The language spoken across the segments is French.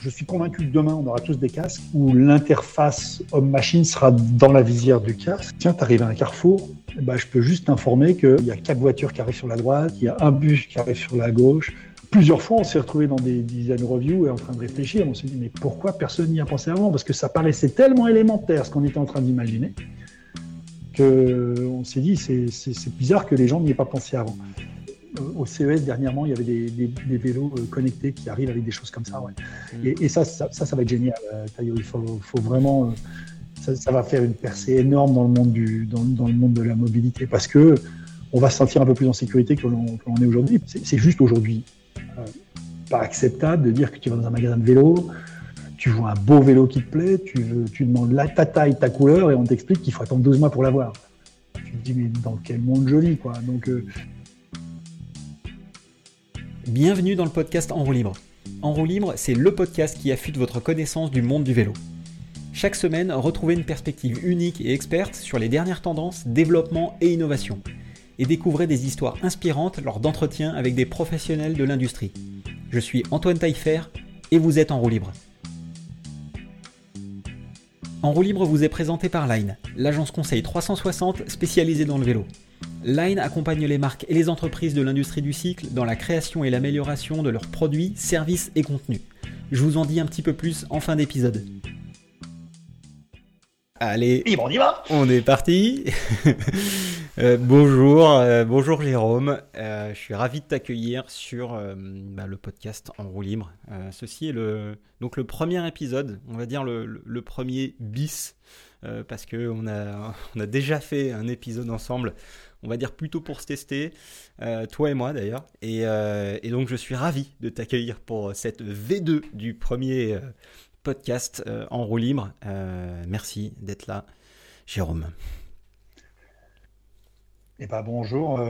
Je suis convaincu que demain, on aura tous des casques où l'interface homme-machine sera dans la visière du casque. Tiens, tu arrives à un carrefour, ben, je peux juste t'informer qu'il y a quatre voitures qui arrivent sur la droite, il y a un bus qui arrive sur la gauche. Plusieurs fois, on s'est retrouvé dans des dizaines de reviews et en train de réfléchir. On s'est dit, mais pourquoi personne n'y a pensé avant? Parce que ça paraissait tellement élémentaire ce qu'on était en train d'imaginer qu'on s'est dit, c'est bizarre que les gens n'y aient pas pensé avant au CES dernièrement, il y avait des, vélos euh, connectés qui arrivent avec des choses comme ça. Mm. Et, ça, ça, ça, va être génial, euh, Tayo. Il faut, vraiment. Euh, ça, va faire une percée énorme dans le monde, du, dans, le monde de la mobilité parce que on va se sentir un peu plus en sécurité que l'on est aujourd'hui. C'est juste aujourd'hui pas acceptable de dire que tu vas dans un magasin de vélo, tu vois un beau vélo qui te plaît, tu, tu demandes la, ta taille, ta couleur et on t'explique qu'il faut attendre 12 mois pour l'avoir. Tu te dis, mais dans quel monde joli, quoi. Donc, Bienvenue dans le podcast En roue libre. En roue libre, c'est le podcast qui affûte votre connaissance du monde du vélo. Chaque semaine, retrouvez une perspective unique et experte sur les dernières tendances, développement et innovation. Et découvrez des histoires inspirantes lors d'entretiens avec des professionnels de l'industrie. Je suis Antoine Taillefer et vous êtes en roue libre. En roue libre vous est présenté par Line, l'agence conseil 360 spécialisée dans le vélo. Line accompagne les marques et les entreprises de l'industrie du cycle dans la création et l'amélioration de leurs produits, services et contenus. Je vous en dis un petit peu plus en fin d'épisode. Allez, on y va On est parti euh, Bonjour, euh, bonjour Jérôme. Euh, je suis ravi de t'accueillir sur bah, le podcast En roue libre. ceci est le, donc le premier épisode, on va dire le, le premier bis, parce qu'on a, on a déjà fait un épisode ensemble on va dire plutôt pour se tester, euh, toi et moi d'ailleurs. Euh, et, donc je suis ravi de t'accueillir pour cette V2 du premier euh, podcast en roue libre. merci d'être là, Jérôme. Eh ben, bonjour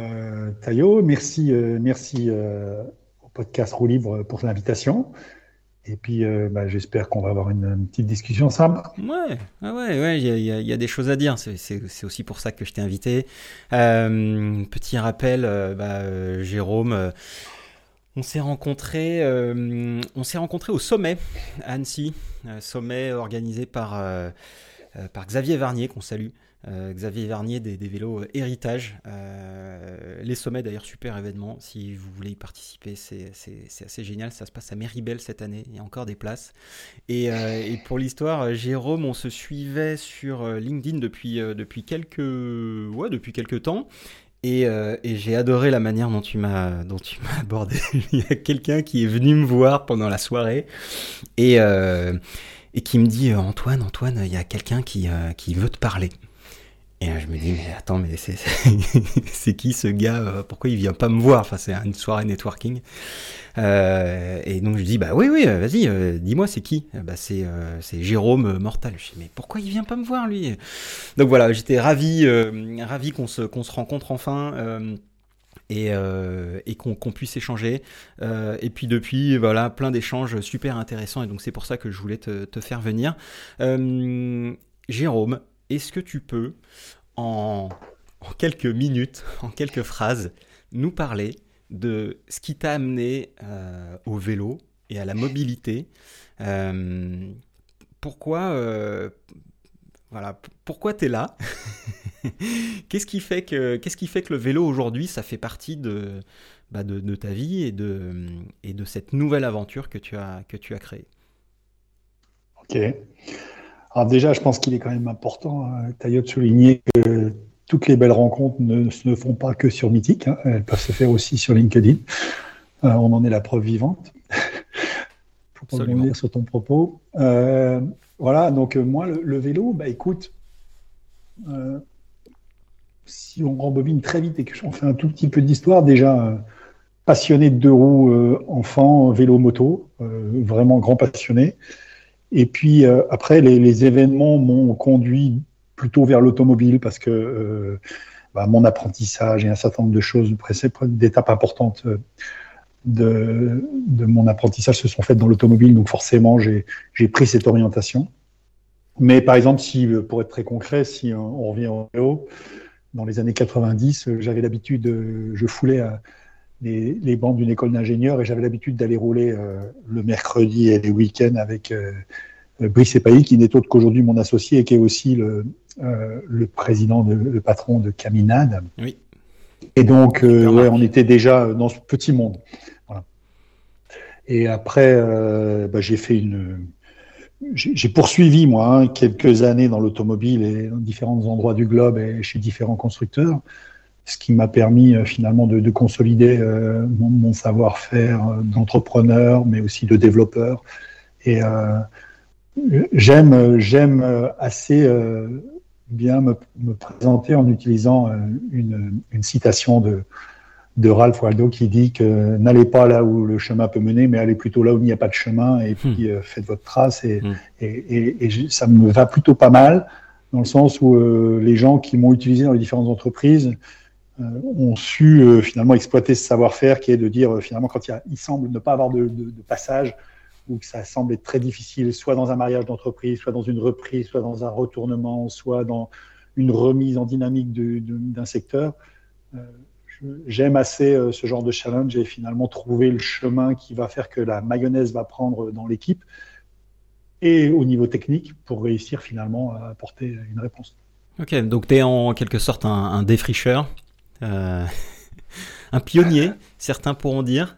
Tayo, merci, merci au podcast Roue Libre pour l'invitation. Et puis, euh, bah, j'espère qu'on va avoir une, petite discussion ensemble. Ouais, ouais, ouais, il y, a des choses à dire. C'est aussi pour ça que je t'ai invité. Euh, petit rappel, euh, bah, Jérôme, on s'est rencontré, on s'est au sommet à Annecy, sommet organisé par par Xavier Varnier qu'on salue. Euh, Xavier Vernier des, vélos euh, Héritage. Euh, les sommets d'ailleurs, super événement. Si vous voulez y participer, c'est assez génial. Ça se passe à Méribel cette année. Il y a encore des places. Et, pour l'histoire, Jérôme, on se suivait sur LinkedIn depuis, depuis, quelques, ouais, depuis quelques temps. Et, j'ai adoré la manière dont tu m'as dont tu m'as abordé. Il y a quelqu'un qui est venu me voir pendant la soirée et, et qui me dit Antoine Antoine il y a quelqu'un qui, qui veut te parler. Et je me dis, mais attends, mais c'est qui ce gars euh, Pourquoi il vient pas me voir? Enfin, c'est une soirée networking. Euh, et donc je dis, bah oui, oui, euh, vas-y, dis-moi, c'est qui? Bah c'est Jérôme Mortal. Je dis, mais pourquoi il vient pas me voir lui? Donc voilà, j'étais ravi, ravi qu'on se, qu'on se rencontre enfin. et, et qu'on puisse échanger. et puis depuis, voilà, plein d'échanges super intéressants. Et donc c'est pour ça que je voulais te, te faire venir. Jérôme, est-ce que tu peux, en, quelques minutes, en quelques phrases, nous parler de ce qui t'a amené euh, au vélo et à la mobilité euh, Pourquoi, euh, voilà, pourquoi tu es là? Qu'est-ce qui, fait que, le vélo aujourd'hui, ça fait partie de, bah ta vie et de, et de cette nouvelle aventure que tu as, que tu as créée? Ok. Alors déjà, je pense qu'il est quand même important, hein, Taillot, de souligner que toutes les belles rencontres ne se font pas que sur Mythique, hein. elles peuvent se faire aussi sur LinkedIn. Euh, on en est la preuve vivante. pas revenir sur ton propos. Euh, voilà, donc euh, moi, le, vélo, bah écoute, si on rembobine très vite et que j'en fais un tout petit peu d'histoire, déjà passionné de deux roues enfant, vélo, moto, vraiment grand passionné. Et puis euh, après, les, événements m'ont conduit plutôt vers l'automobile parce que euh, bah, mon apprentissage et un certain nombre de choses, d'étapes importantes euh, de, de, mon apprentissage se sont faites dans l'automobile. Donc forcément, j'ai pris cette orientation. Mais par exemple, si, pour être très concret, si on, revient au vélo, dans les années 90, j'avais l'habitude, je foulais à, les, bancs d'une école d'ingénieurs et j'avais l'habitude d'aller rouler le mercredi et les week-ends avec Brice Epailly, qui n'est autre qu'aujourd'hui mon associé et qui est aussi le, le président, de, le patron de Caminade. Oui. Et donc, ouais, on était déjà dans ce petit monde. Voilà. Et après, bah, j'ai fait une j'ai poursuivi, moi, hein, quelques années dans l'automobile et dans différents endroits du globe et chez différents constructeurs, ce qui m'a permis euh, finalement de, de consolider euh, mon, mon savoir-faire euh, d'entrepreneur, mais aussi de développeur. Et j'aime, j'aime assez bien me, me, présenter en utilisant une, une citation de, de Ralph Waldo qui dit que n'allez pas là où le chemin peut mener, mais allez plutôt là où il n'y a pas de chemin et puis hmm. euh, faites votre trace. Et, hmm. et, et, ça me va plutôt pas mal dans le sens où euh, les gens qui m'ont utilisé dans les différentes entreprises ont su finalement exploiter ce savoir-faire qui est de dire finalement quand il, a, il semble ne pas avoir de, passage ou que ça semble être très difficile, soit dans un mariage d'entreprise, soit dans une reprise, soit dans un retournement, soit dans une remise en dynamique d'un secteur j'aime assez euh, ce genre de challenge et finalement trouver le chemin qui va faire que la mayonnaise va prendre dans l'équipe et au niveau technique pour réussir finalement à apporter une réponse. Ok, donc tu es en quelque sorte un, défricheur, euh, un pionnier, certains pourront dire.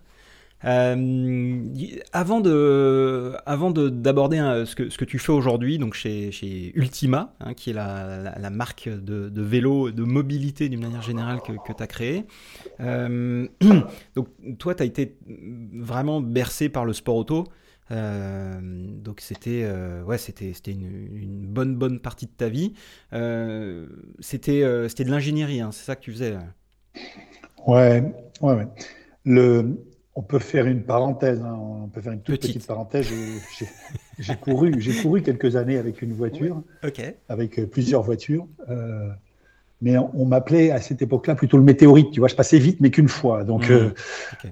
Euh, avant de, avant d'aborder ce que, ce que tu fais aujourd'hui, donc chez, chez Ultima, hein, qui est la, la, marque de, de, vélo, de mobilité d'une manière générale que, que tu as créée. Euh, donc toi, tu as été vraiment bercé par le sport auto. Euh, donc c'était euh, ouais c'était c'était une, une, bonne bonne partie de ta vie. Euh, c'était c'était de l'ingénierie, hein, c'est ça que tu faisais. Ouais ouais ouais. Le on peut faire une parenthèse, hein. on peut faire une toute petite, parenthèse. J'ai couru, j'ai couru quelques années avec une voiture, avec plusieurs voitures. Euh, mais on, m'appelait à cette époque-là plutôt le météorite. Tu vois, je passais vite, mais qu'une fois. Donc, mmh. euh,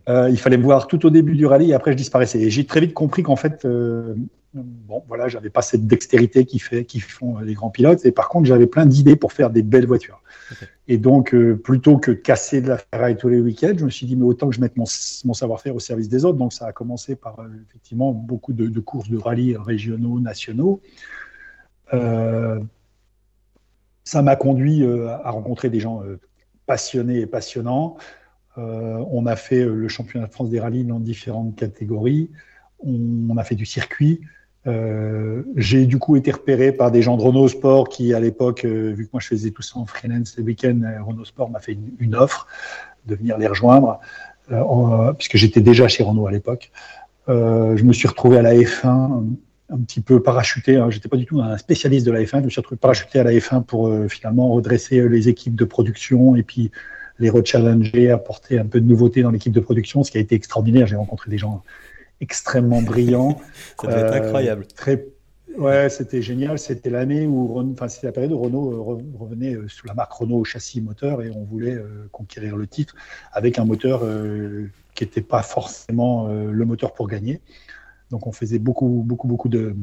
euh, il fallait me voir tout au début du rallye et après je disparaissais. Et j'ai très vite compris qu'en fait, euh, bon, voilà, j'avais pas cette dextérité qui fait, qui font les grands pilotes. Et par contre, j'avais plein d'idées pour faire des belles voitures. Okay. Et donc, euh, plutôt que de casser de la ferraille tous les week-ends, je me suis dit, mais autant que je mette mon, mon savoir-faire au service des autres. Donc, ça a commencé par effectivement beaucoup de, de, courses de rallye régionaux, nationaux. Euh, ça m'a conduit euh, à rencontrer des gens euh, passionnés et passionnants. Euh, on a fait le championnat de France des rallyes dans différentes catégories. On, a fait du circuit. J'ai du coup été repéré par des gens de Renault Sport qui, à l'époque, vu que moi je faisais tout ça en freelance les week-ends, Renault Sport m'a fait une, offre de venir les rejoindre, puisque j'étais déjà chez Renault à l'époque. je me suis retrouvé à la F1 un petit peu parachuté. Hein. J'étais pas du tout un spécialiste de la F1. Je me suis retrouvé parachuté à la F1 pour euh, finalement redresser euh, les équipes de production et puis les rechallenger, apporter un peu de nouveauté dans l'équipe de production, ce qui a été extraordinaire. J'ai rencontré des gens extrêmement brillants. Ça devait être euh, incroyable. Très, ouais, c'était génial. C'était l'année où, enfin, c'était la période où Renault euh, revenait sous la marque Renault châssis moteur et on voulait euh, conquérir le titre avec un moteur qui n'était pas forcément le moteur pour gagner. Donc on faisait beaucoup, beaucoup, beaucoup de.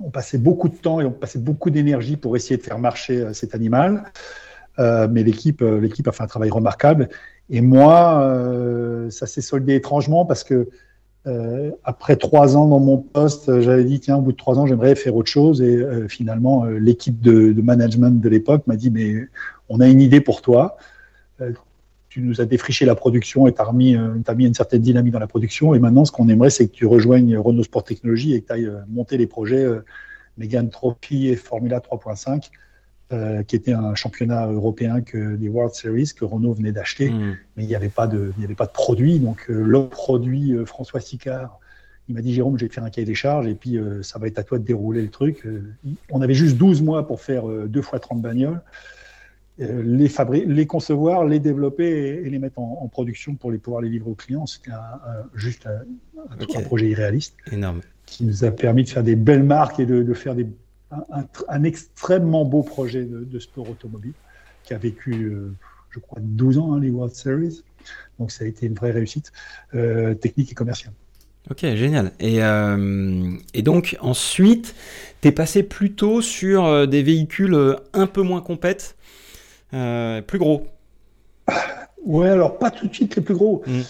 On passait beaucoup de temps et on passait beaucoup d'énergie pour essayer de faire marcher euh, cet animal. Euh, mais l'équipe, euh, l'équipe a fait un travail remarquable. Et moi, ça s'est soldé étrangement parce que après trois ans dans mon poste, j'avais dit tiens, au bout de trois ans, j'aimerais faire autre chose. Et finalement, l'équipe de, management de l'époque m'a dit mais on a une idée pour toi tu nous as défriché la production et tu as, mis, euh, as mis une certaine dynamique dans la production. Et maintenant, ce qu'on aimerait, c'est que tu rejoignes Renault Sport Technologies et que tu ailles euh, monter les projets euh, Megan Trophy et Formula 3.5, euh, qui était un championnat européen que des World Series que Renault venait d'acheter. Mmh. Mais il n'y avait, pas de, il y avait pas de produit. Donc, euh, le produit, euh, François Sicard, il m'a dit Jérôme, je vais te faire un cahier des charges et puis ça va être à toi de dérouler le truc. on avait juste 12 mois pour faire deux fois 30 bagnoles. Euh, les, les concevoir, les développer et, et les mettre en, en, production pour les pouvoir les livrer aux clients. C'était un, juste un, okay. un, projet irréaliste Énorme. qui nous a permis de faire des belles marques et de, de faire des, un, extrêmement beau projet de, de, sport automobile qui a vécu, euh, je crois, 12 ans, hein, les World Series. Donc ça a été une vraie réussite euh, technique et commerciale. Ok, génial. Et, euh, et donc ensuite, tu es passé plutôt sur des véhicules un peu moins compètes plus gros Ouais, alors pas tout de suite les plus gros. Mm.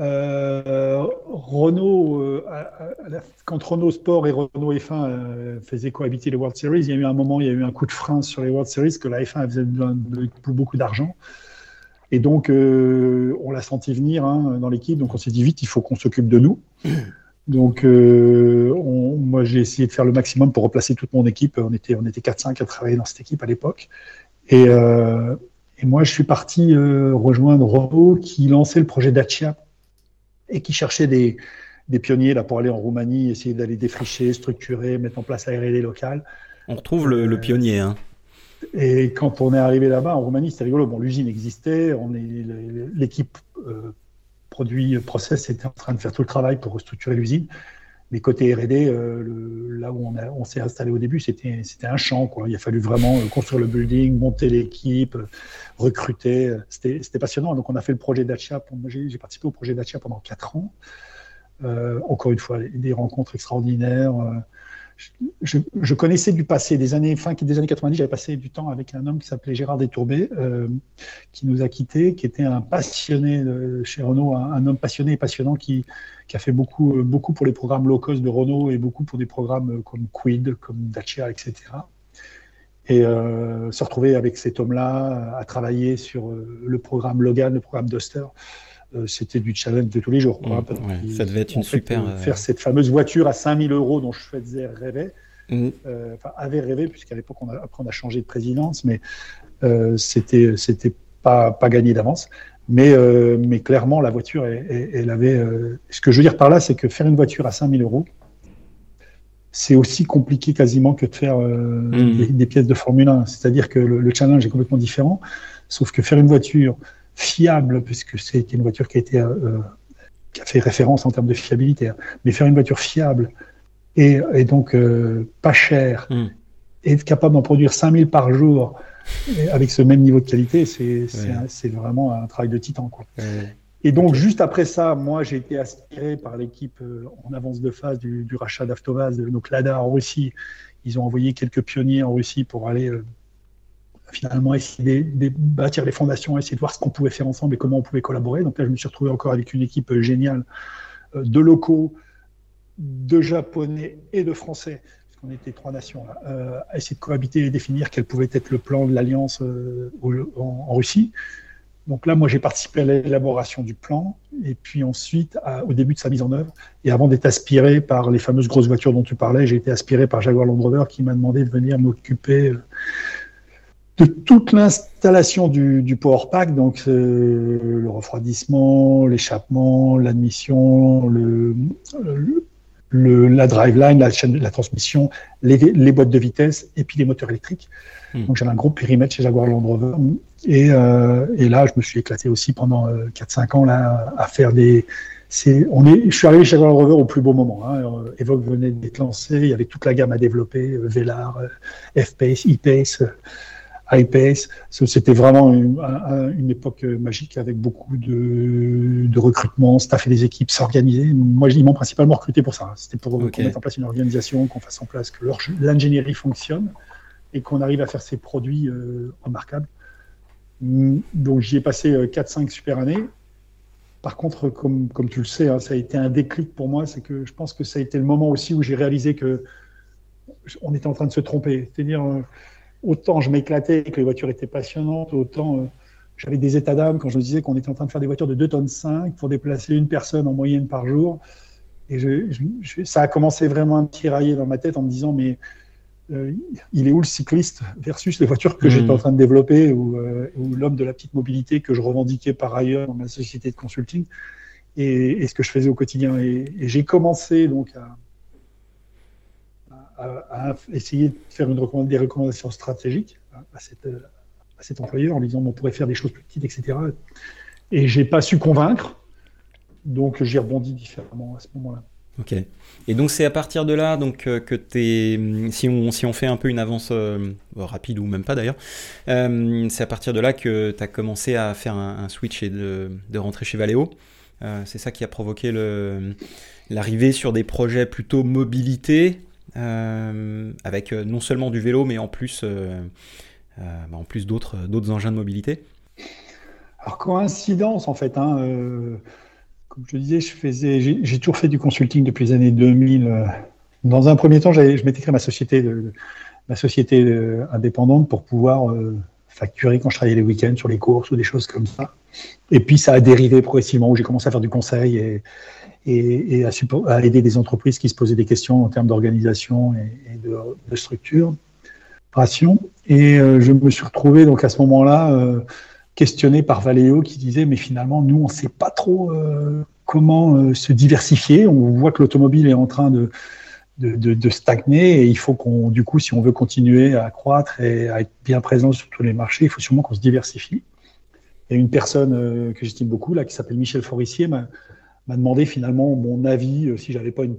Euh, Renault, euh, quand Renault Sport et Renault F1 euh, faisaient cohabiter les World Series, il y a eu un moment, il y a eu un coup de frein sur les World Series que la F1 faisait de, beaucoup d'argent. Et donc, on l'a senti venir hein, dans l'équipe. Donc, on s'est dit vite, il faut qu'on s'occupe de nous. Donc, moi, j'ai essayé de faire le maximum pour replacer toute mon équipe. On était, on était 4-5 à travailler dans cette équipe à l'époque. Et, et, moi, je suis parti rejoindre Renault qui lançait le projet Dacia et qui cherchait des, des pionniers là, pour aller en Roumanie, essayer d'aller défricher, structurer, mettre en place la R&D locale. On retrouve le, le pionnier. Hein. Et quand on est arrivé là-bas en Roumanie, c'était rigolo. Bon, l'usine existait, on est l'équipe euh, produit process était en train de faire tout le travail pour restructurer l'usine. Mais côté R&D, euh, là où on, s'est installé au début, c'était un champ. Il a fallu vraiment euh, construire le building, monter l'équipe, euh, recruter. C'était passionnant. Donc on a fait le projet Dacia. J'ai participé au projet Dacia pendant quatre ans. encore une fois, des rencontres extraordinaires je, connaissais du passé, des années fin des années 90, j'avais passé du temps avec un homme qui s'appelait Gérard Détourbé, euh, qui nous a quittés, qui était un passionné de, chez Renault, un, homme passionné et passionnant qui, a fait beaucoup, beaucoup pour les programmes low cost de Renault et beaucoup pour des programmes comme Quid, comme Dacia, etc. Et euh, se retrouver avec cet homme-là à travailler sur euh, le programme Logan, le programme Duster. Euh, c'était du challenge de tous les jours. Mmh, ça devait être une super. Euh, faire cette fameuse voiture à 5000 euros dont je faisais rêver, mmh. euh, enfin, avait rêvé, puisqu'à l'époque, on a, après, on a changé de présidence, mais c'était c'était pas, pas gagné d'avance. Mais, mais clairement, la voiture, elle, avait. ce que je veux dire par là, c'est que faire une voiture à 5000 euros, c'est aussi compliqué quasiment que de faire mmh. des, pièces de Formule 1. C'est-à-dire que le, le, challenge est complètement différent. Sauf que faire une voiture fiable, puisque c'est une voiture qui a, été, euh, qui a fait référence en termes de fiabilité, hein. mais faire une voiture fiable et, et donc euh, pas chère, mm. et être capable d'en produire 5000 par jour avec ce même niveau de qualité, c'est vraiment un travail de titan. Quoi. Et donc, juste après ça, moi, j'ai été aspiré par l'équipe euh, en avance de phase du, du rachat d'Avtovaz, donc l'ADA en Russie. Ils ont envoyé quelques pionniers en Russie pour aller finalement essayer de, bâtir les fondations, essayer de voir ce qu'on pouvait faire ensemble et comment on pouvait collaborer. Donc là, je me suis retrouvé encore avec une équipe euh, géniale euh, de locaux, de japonais et de français, parce qu'on était trois nations euh, à essayer de cohabiter et définir quel pouvait être le plan de l'alliance en, Russie. Donc là, moi, j'ai participé à l'élaboration du plan, et puis ensuite, au début de sa mise en œuvre, et avant d'être aspiré par les fameuses grosses voitures dont tu parlais, j'ai été aspiré par Jaguar Land Rover qui m'a demandé de venir m'occuper de toute l'installation du, du Power Pack, donc euh, le refroidissement, l'échappement, l'admission, le, le, la driveline, la chaîne, la transmission, les, les, boîtes de vitesse et puis les moteurs électriques. Hmm. Donc j'avais un gros périmètre chez Jaguar Land Rover et, euh, et là je me suis éclaté aussi pendant 4-5 euh, ans là à faire des on est, je suis arrivé chez Jaguar Land Rover au plus beau moment. Hein. Evoque venait d'être lancé, il y avait toute la gamme à développer, Velar, F-Pace, E-Pace, iPace. C'était vraiment une, époque magique avec beaucoup de, de recrutement, staffer des équipes, s'organiser. Moi, ils m'ont principalement recruté pour ça. C'était pour mettre en place une organisation, qu'on fasse en place que l'ingénierie fonctionne et qu'on arrive à faire ces produits euh, remarquables. Donc, j'y ai passé 4-5 euh, super années. Par contre, comme, comme tu le sais, hein, ça a été un déclic pour moi. C'est que je pense que ça a été le moment aussi où j'ai réalisé que on était en train de se tromper. C'est-à-dire, euh, autant je m'éclatais, que les voitures étaient passionnantes, autant euh, j'avais des états d'âme quand je me disais qu'on était en train de faire des voitures de 2 tonnes 5 pour déplacer une personne en moyenne par jour. Et je, ça a commencé vraiment à me tirailler dans ma tête en me disant, mais euh, il est où le cycliste versus les voitures que j'étais hmm. en train de développer euh, ou, l'homme de la petite mobilité que je revendiquais par ailleurs dans ma société de consulting et, ce que je faisais au quotidien? et j'ai commencé donc à, à, essayer de faire une des recommandations stratégiques à, cet employeur en disant on pourrait faire des choses plus petites, etc. Et j'ai pas su convaincre, donc j'ai rebondi différemment à ce moment-là. Ok. Et donc c'est à partir de là donc euh, que tu si on, si on fait un peu une avance euh, rapide ou même pas d'ailleurs, euh, c'est à partir de là que tu as commencé à faire un, switch et de, de, rentrer chez Valeo. c'est ça qui a provoqué l'arrivée sur des projets plutôt mobilité avec euh, non seulement du vélo, mais en plus, euh, bah, en plus d'autres, d'autres engins de mobilité Alors, coïncidence, en fait. Hein, comme je disais, je faisais, j'ai toujours fait du consulting depuis les années 2000. Dans un premier temps, je m'étais créé ma société, ma société indépendante pour pouvoir facturer quand je travaillais les week-ends sur les courses ou des choses comme ça. Et puis ça a dérivé progressivement où j'ai commencé à faire du conseil et, et, à, aider des entreprises qui se posaient des questions en termes d'organisation et, de, de, structure. Et euh, je me suis retrouvé donc à ce moment-là euh, questionné par Valeo qui disait mais finalement nous on ne sait pas trop euh, comment se diversifier. On voit que l'automobile est en train de stagner et il faut qu'on, du coup, si on veut continuer à croître et à être bien présent sur tous les marchés, il faut sûrement qu'on se diversifie. A une personne euh, que j'estime beaucoup là qui s'appelle Michel Forissier m'a, demandé finalement mon avis euh, si j'avais pas une,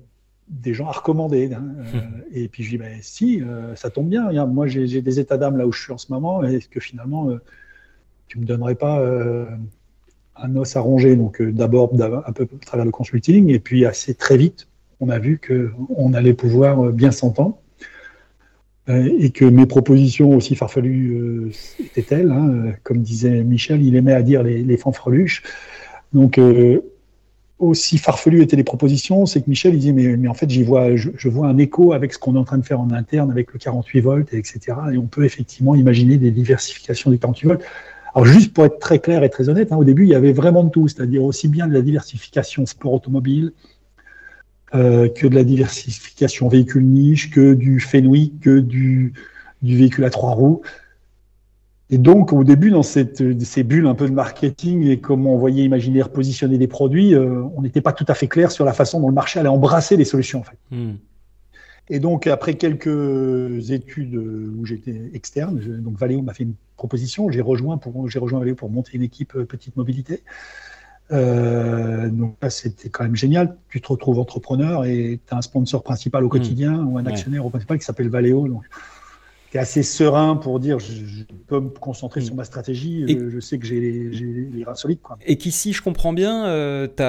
des gens à recommander. Hein, euh, et puis je dis ben si, ça tombe bien. moi j'ai, des états d'âme là où je suis en ce moment. Est-ce que finalement tu me donnerais pas un os à ronger? Donc d'abord un peu à travers le consulting et puis assez très vite on a vu qu'on allait pouvoir bien s'entendre euh, et que mes propositions aussi farfelues euh, étaient-elles. Hein, comme disait Michel, il aimait à dire les, fanfreluches. Donc, euh, aussi farfelues étaient les propositions, c'est que Michel il disait mais, en fait j'y vois je, vois un écho avec ce qu'on est en train de faire en interne avec le 48 volts etc et on peut effectivement imaginer des diversifications du 48 volts. Alors juste pour être très clair et très honnête, hein, au début il y avait vraiment de tout, c'est-à-dire aussi bien de la diversification sport automobile, euh, que de la diversification véhicule niche, que du Fenwick, que du, du véhicule à trois roues. Et donc, au début, dans cette, ces bulles un peu de marketing et comment on voyait imaginer positionner des produits, euh, on n'était pas tout à fait clair sur la façon dont le marché allait embrasser les solutions. En fait. Hmm. Et donc, après quelques études où j'étais externe, donc Valeo m'a fait une proposition, j'ai rejoint, pour, rejoint Valeo pour monter une équipe euh, petite mobilité. Euh, donc là, c'était quand même génial. Tu te retrouves entrepreneur et tu as un sponsor principal au hmm. quotidien ou un actionnaire au principal qui s'appelle Valeo. Donc, es assez serein pour dire je, peux me concentrer hmm. sur ma stratégie. Euh, je sais que j'ai les, reins solides. Quoi. Et qu'ici, je comprends bien, euh, tu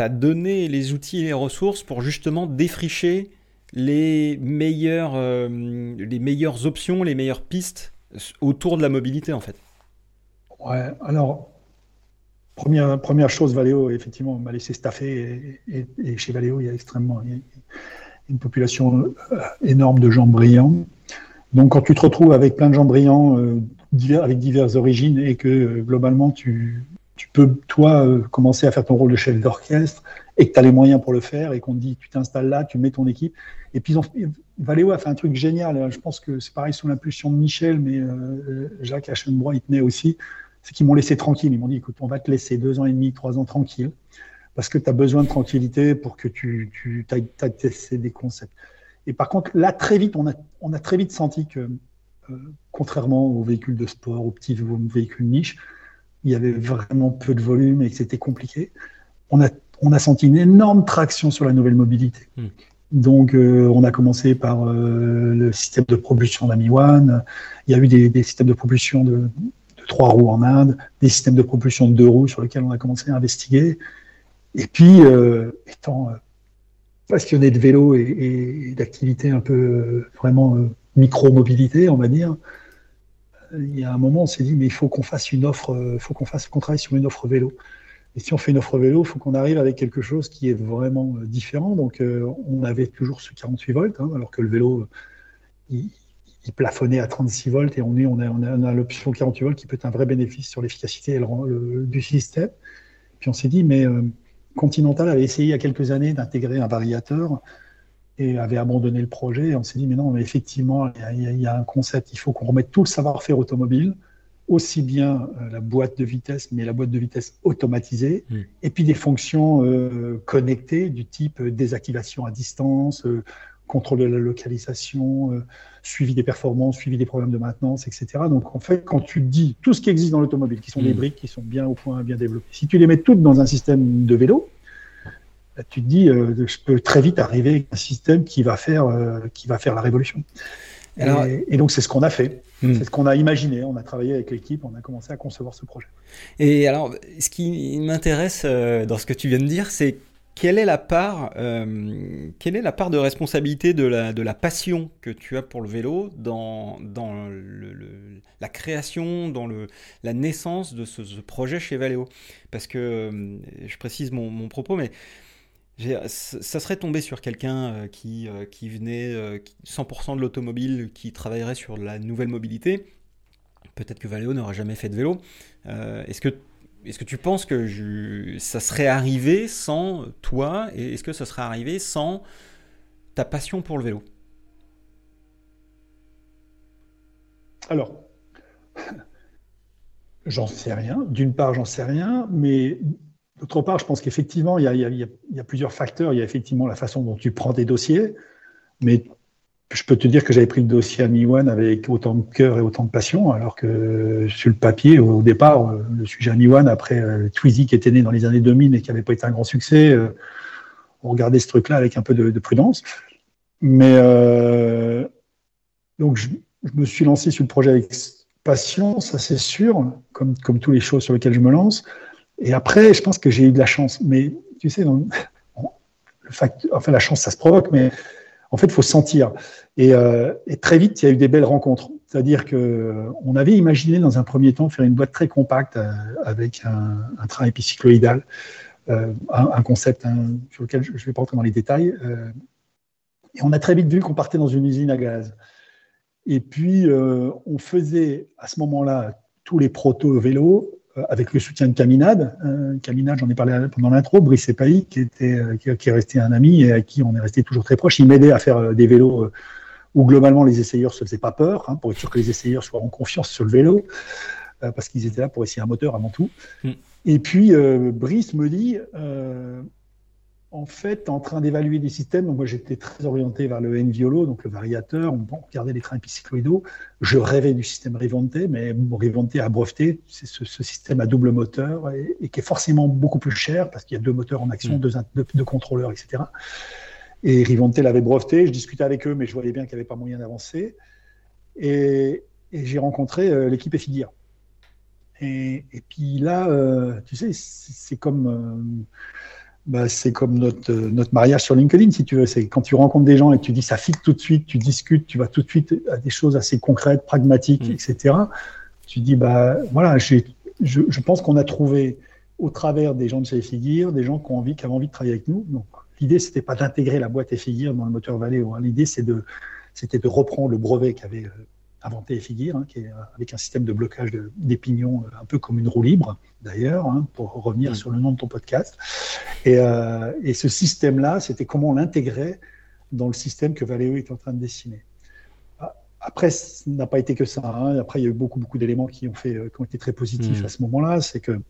as, donné les outils et les ressources pour justement défricher les meilleures, les meilleures options, les meilleures pistes autour de la mobilité en fait. Ouais, alors Première, première chose, Valeo, effectivement, m'a laissé staffer. Et, chez Valeo, il y a extrêmement une population euh, énorme de gens brillants. Donc, quand tu te retrouves avec plein de gens brillants, euh, avec diverses origines, et que euh, globalement, tu, tu, peux, toi, commencer à faire ton rôle de chef d'orchestre, et que tu as les moyens pour le faire, et qu'on te dit, tu t'installes là, tu mets ton équipe. Et puis, Valeo a fait un truc génial. Je pense que c'est pareil sous l'impulsion de Michel, mais Jacques Aschenbrois, il tenait aussi c'est qu'ils m'ont laissé tranquille. Ils m'ont dit, écoute, on va te laisser deux ans et demi, trois ans tranquille, parce que tu as besoin de tranquillité pour que tu, tu tester des concepts. Et par contre, là, très vite, on a, on a très vite senti que, euh, contrairement aux véhicules de sport, aux petits véhicules niche, il y avait vraiment peu de volume et que c'était compliqué. On a, on a senti une énorme traction sur la nouvelle mobilité. Hmm. Donc, euh, on a commencé par euh, le système de propulsion d'Ami One. Il y a eu des, des systèmes de propulsion de, trois roues en Inde, des systèmes de propulsion de deux roues sur lesquels on a commencé à investiguer. Et puis, euh, étant passionné de vélo et, d'activité un peu euh, vraiment micro-mobilité, on va dire, il y a un moment, on s'est dit, mais il faut qu'on fasse une offre, il faut qu'on fasse, qu'on travaille sur une offre vélo. Et si on fait une offre vélo, il faut qu'on arrive avec quelque chose qui est vraiment différent. Donc, on avait toujours ce 48 volts, hein, alors que le vélo, il, plafonnait à 36 volts et on, est, on a, on a, l'option 48 volts qui peut être un vrai bénéfice sur l'efficacité du système. Puis on s'est dit, mais euh, Continental avait essayé il y a quelques années d'intégrer un variateur et avait abandonné le projet. Et on s'est dit, mais non, mais effectivement, il y, a, un concept, il faut qu'on remette tout le savoir-faire automobile, aussi bien euh, la boîte de vitesse, mais la boîte de vitesse automatisée, mmh. et puis des fonctions euh, connectées du type désactivation à distance, contrôle de la localisation, euh, suivi des performances, suivi des problèmes de maintenance, etc. Donc en fait, quand tu dis tout ce qui existe dans l'automobile, qui sont des mm. briques, qui sont bien au point, bien développées, si tu les mets toutes dans un système de vélo, bah, tu te dis, euh, je peux très vite arriver avec un système qui va faire, euh, qui va faire la révolution. et, donc c'est ce qu'on a fait, mm. c'est ce qu'on a imaginé. On a travaillé avec l'équipe, on a commencé à concevoir ce projet. Et alors, ce qui m'intéresse dans ce que tu viens de dire, c'est quelle est la part, euh, quelle est la part de responsabilité de la, passion que tu as pour le vélo dans, la création, dans la naissance de ce, projet chez Valeo? Parce que, euh, je précise mon, propos, mais ça serait tombé sur quelqu'un euh, qui, qui venait 100% de l'automobile, qui travaillerait sur la nouvelle mobilité. Peut-être que Valeo n'aura jamais fait de vélo. Est-ce que est-ce que tu penses que ça serait arrivé sans toi et est-ce que ça serait arrivé sans ta passion pour le vélo? Alors, j'en sais rien. D'une part, j'en sais rien, mais d'autre part, je pense qu'effectivement, il, y, a plusieurs facteurs. Il y a effectivement la façon dont tu prends tes dossiers, mais je peux te dire que j'avais pris le dossier à Miwan avec autant de cœur et autant de passion, alors que sur le papier, au départ, le sujet à Miwan, après euh, Twizy qui était né dans les années 2000 et qui n'avait pas été un grand succès, euh, on regardait ce truc-là avec un peu de, prudence. Mais euh, donc, je, me suis lancé sur le projet avec passion, ça c'est sûr, comme, comme toutes les choses sur lesquelles je me lance. Et après, je pense que j'ai eu de la chance. Mais tu sais, le fact, enfin, la chance, ça se provoque, mais en fait, il faut sentir. Euh, et, très vite, il y a eu des belles rencontres. C'est-à-dire que on avait imaginé dans un premier temps faire une boîte très compacte euh, avec un, train épicycloïdal, euh, un, concept sur lequel je ne vais pas rentrer dans les détails. et on a très vite vu qu'on partait dans une usine à gaz. Et puis, on faisait à ce moment-là tous les proto-vélos avec le soutien de Caminade. Euh, Caminade, j'en ai parlé pendant l'intro, Brice Epailly, qui, était, euh, qui, est resté un ami et à qui on est resté toujours très proche. Il m'aidait à faire des vélos où globalement les essayeurs ne se faisaient pas peur, hein, pour être sûr que les essayeurs soient en confiance sur le vélo, parce qu'ils étaient là pour essayer un moteur avant tout. Mm. Et puis, Brice me dit, en fait en train d'évaluer des systèmes. Donc moi j'étais très orienté vers le N-Violo, donc le variateur. On regardait les trains épicycloïdaux. Je rêvais du système Rivante, mais Rivante a breveté. C'est ce, système à double moteur et, qui est forcément beaucoup plus cher parce qu'il y a deux moteurs en action, mm. deux, contrôleurs, etc. Et Rivante l'avait breveté. Je discutais avec eux, mais je voyais bien qu'il n'y avait pas moyen d'avancer. Et, j'ai rencontré euh, l'équipe Effigear. Et, et, puis là, euh, tu sais, c'est comme euh, bah, c'est comme notre, euh, notre mariage sur LinkedIn, si tu veux. C'est quand tu rencontres des gens et que tu dis ça fit tout de suite, tu discutes, tu vas tout de suite à des choses assez concrètes, pragmatiques, mm. etc. Tu dis, bah voilà, je, je pense qu'on a trouvé au travers des gens de chez Figure, des gens qui ont envie, qui avaient envie de travailler avec nous. Donc, l'idée, c'était pas d'intégrer la boîte Figure dans le moteur Valeo. Hein. L'idée, c'est de, c'était de reprendre le brevet qu'avait euh, inventé Figure, hein, qui est euh, avec un système de blocage des pignons, un peu comme une roue libre d'ailleurs, hein, pour revenir mm. sur le nom de ton podcast. Et, euh, et ce système-là, c'était comment on l'intégrait dans le système que Valeo est en train de dessiner. Ah, après, ce n'a pas été que ça. Hein. Après, il y a eu beaucoup, beaucoup d'éléments qui ont fait, euh, qui ont été très positifs mm. à ce moment-là. C'est que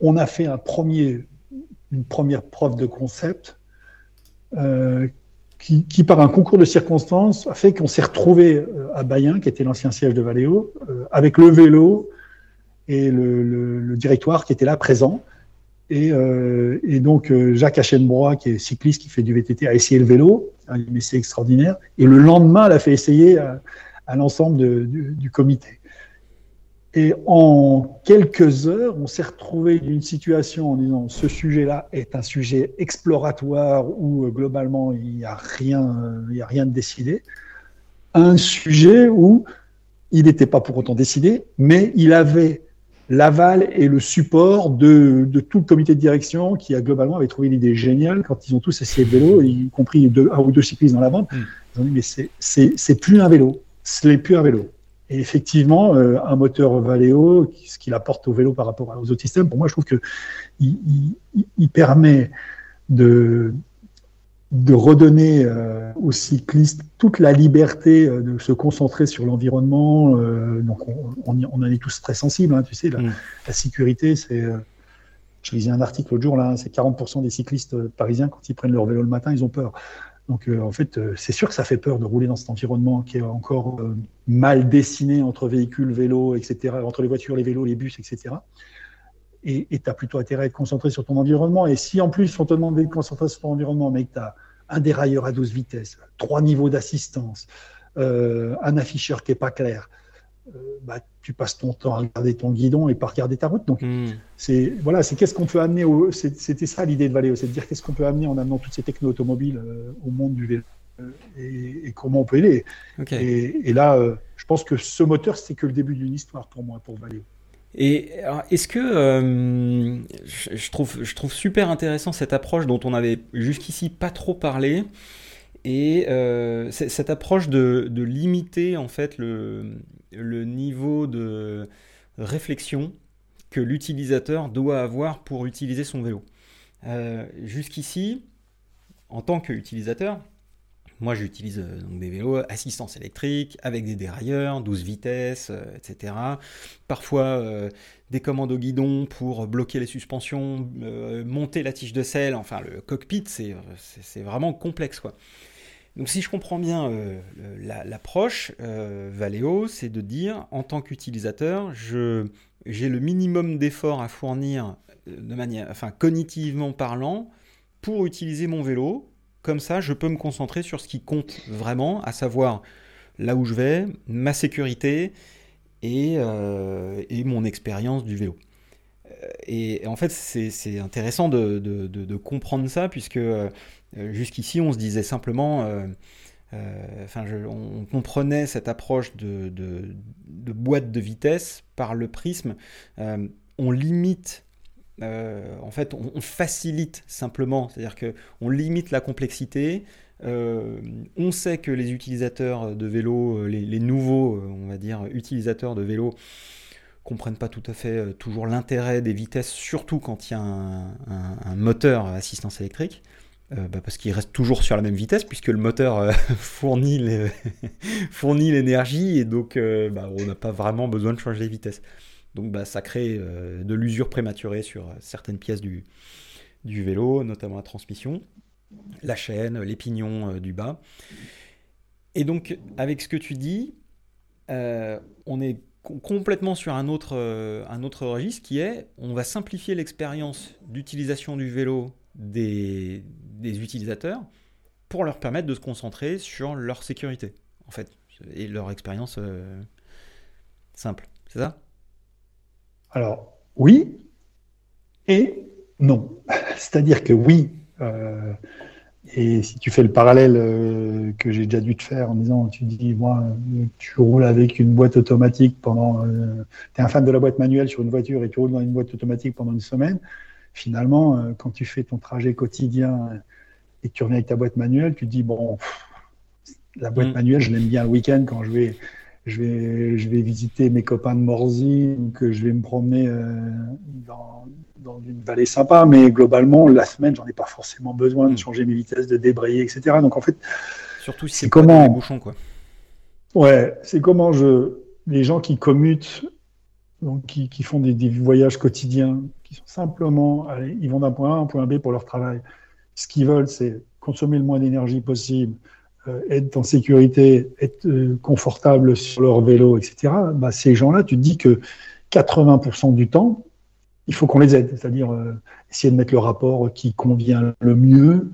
on a fait un premier, une première preuve de concept euh, qui, par un concours de circonstances, a fait qu'on s'est retrouvé euh, à Bayen, qui était l'ancien siège de Valeo, euh, avec le vélo, et le, directoire qui était là présent. Et, euh, donc Jacques Hachenbrois, qui est cycliste, qui fait du VTT, a essayé le vélo, un essai extraordinaire. Et le lendemain, elle a fait essayer à, l'ensemble du, comité. Et en quelques heures, on s'est retrouvé d'une situation en disant ce sujet-là est un sujet exploratoire où euh, globalement il n'y a rien, il y a rien de décidé, un sujet où il n'était pas pour autant décidé, mais il avait l'aval et le support de, tout le comité de direction qui a globalement avait trouvé l'idée géniale quand ils ont tous essayé le vélo, y compris deux, un ou deux cyclistes dans la bande. Hmm. Ils ont dit mais c'est plus un vélo, ce n'est plus un vélo. Et effectivement, euh, un moteur Valeo, ce qu'il apporte au vélo par rapport aux autres systèmes, pour moi, je trouve que il permet de, de redonner euh, aux cyclistes toute la liberté euh, de se concentrer sur l'environnement. Euh, donc, on, on, on, en est tous très sensibles, hein, tu sais. La, mm. la sécurité, c'est. je lisais un article l'autre jour, là, c'est 40% des cyclistes parisiens, quand ils prennent leur vélo le matin, ils ont peur. Donc, en fait, c'est sûr que ça fait peur de rouler dans cet environnement qui est encore mal dessiné entre véhicules, vélos, etc., entre les voitures, les vélos, les bus, etc et tu as plutôt intérêt à être concentré sur ton environnement. Et si en plus on te demande de te concentrer sur ton environnement, mais que tu as un dérailleur à 12 vitesses, trois niveaux d'assistance, euh, un afficheur qui n'est pas clair, bah, tu passes ton temps à regarder ton guidon et pas regarder ta route. Donc, hmm. c'est voilà, c'est qu'est-ce qu'on peut amener au. C'était ça l'idée de Valeo, c'est de dire qu'est-ce qu'on peut amener en amenant toutes ces techno automobiles au monde du vélo et, comment on peut aider. Et, là, je pense que ce moteur, c'est que le début d'une histoire pour moi, pour Valeo. Et est-ce que euh, je, trouve, je trouve super intéressant cette approche dont on avait jusqu'ici pas trop parlé, et euh, cette approche de, de, limiter en fait le, le, niveau de réflexion que l'utilisateur doit avoir pour utiliser son vélo. Euh, jusqu'ici, en tant qu'utilisateur, moi, j'utilise euh, des vélos assistance électrique avec des dérailleurs, 12 vitesses, euh, etc. Parfois des commandes au guidon pour bloquer les suspensions, monter la tige de selle. Enfin, le cockpit, c'est vraiment complexe, quoi. Donc, si je comprends bien l'approche Valeo, c'est de dire en tant qu'utilisateur, j'ai le minimum d'efforts à fournir de manière, enfin, cognitivement parlant, pour utiliser mon vélo comme ça, je peux me concentrer sur ce qui compte vraiment, à savoir là où je vais, ma sécurité et, euh, mon expérience du vélo. Euh, et, en fait, c'est intéressant de, comprendre ça, puisque euh, jusqu'ici, on se disait simplement, enfin, on comprenait cette approche de, boîte de vitesse par le prisme. on limite euh, en fait, on, facilite simplement, c'est-à-dire qu'on limite la complexité. Euh, on sait que les utilisateurs de vélo, euh, les, nouveaux, on va dire, utilisateurs de vélo, comprennent pas tout à fait toujours l'intérêt des vitesses, surtout quand il y a un, moteur à assistance électrique. Bah, parce qu'il reste toujours sur la même vitesse puisque le moteur fournit l'énergie et donc bah, on n'a pas vraiment besoin de changer les vitesses. Donc bah, ça crée euh, de l'usure prématurée sur euh, certaines pièces du, du, vélo, notamment la transmission, la chaîne, les pignons euh, du bas. Et donc avec ce que tu dis, on est complètement sur un autre, un autre registre qui est on va simplifier l'expérience d'utilisation du vélo des, des, utilisateurs pour leur permettre de se concentrer sur leur sécurité, en fait, et leur expérience simple. C'est ça? Alors, oui et non. C'est-à-dire que oui, euh, et si tu fais le parallèle euh, que j'ai déjà dû te faire en disant, tu dis, moi, tu roules avec une boîte automatique pendant, euh, tu es un fan de la boîte manuelle sur une voiture et tu roules dans une boîte automatique pendant une semaine, finalement, quand tu fais ton trajet quotidien et que tu reviens avec ta boîte manuelle, tu te dis, bon, la boîte mm. manuelle, je l'aime bien le week-end quand je vais je vais, je vais visiter mes copains de Morzy ou que je vais me promener euh, dans, dans, une vallée sympa, mais globalement, la semaine, j'en ai pas forcément besoin de hmm. changer mes vitesses, de débrayer, etc. Donc en fait, surtout si c'est comment bouchons, quoi. Ouais, c'est comment je les gens qui commutent, donc qui, qui font des, des, voyages quotidiens, simplement, ils vont d'un point A à un point B pour leur travail. Ce qu'ils veulent, c'est consommer le moins d'énergie possible, euh, être en sécurité, être euh, confortable sur leur vélo, etc., bah, ces gens-là, tu te dis que 80% du temps, il faut qu'on les aide, c'est-à-dire euh, essayer de mettre le rapport qui convient le mieux,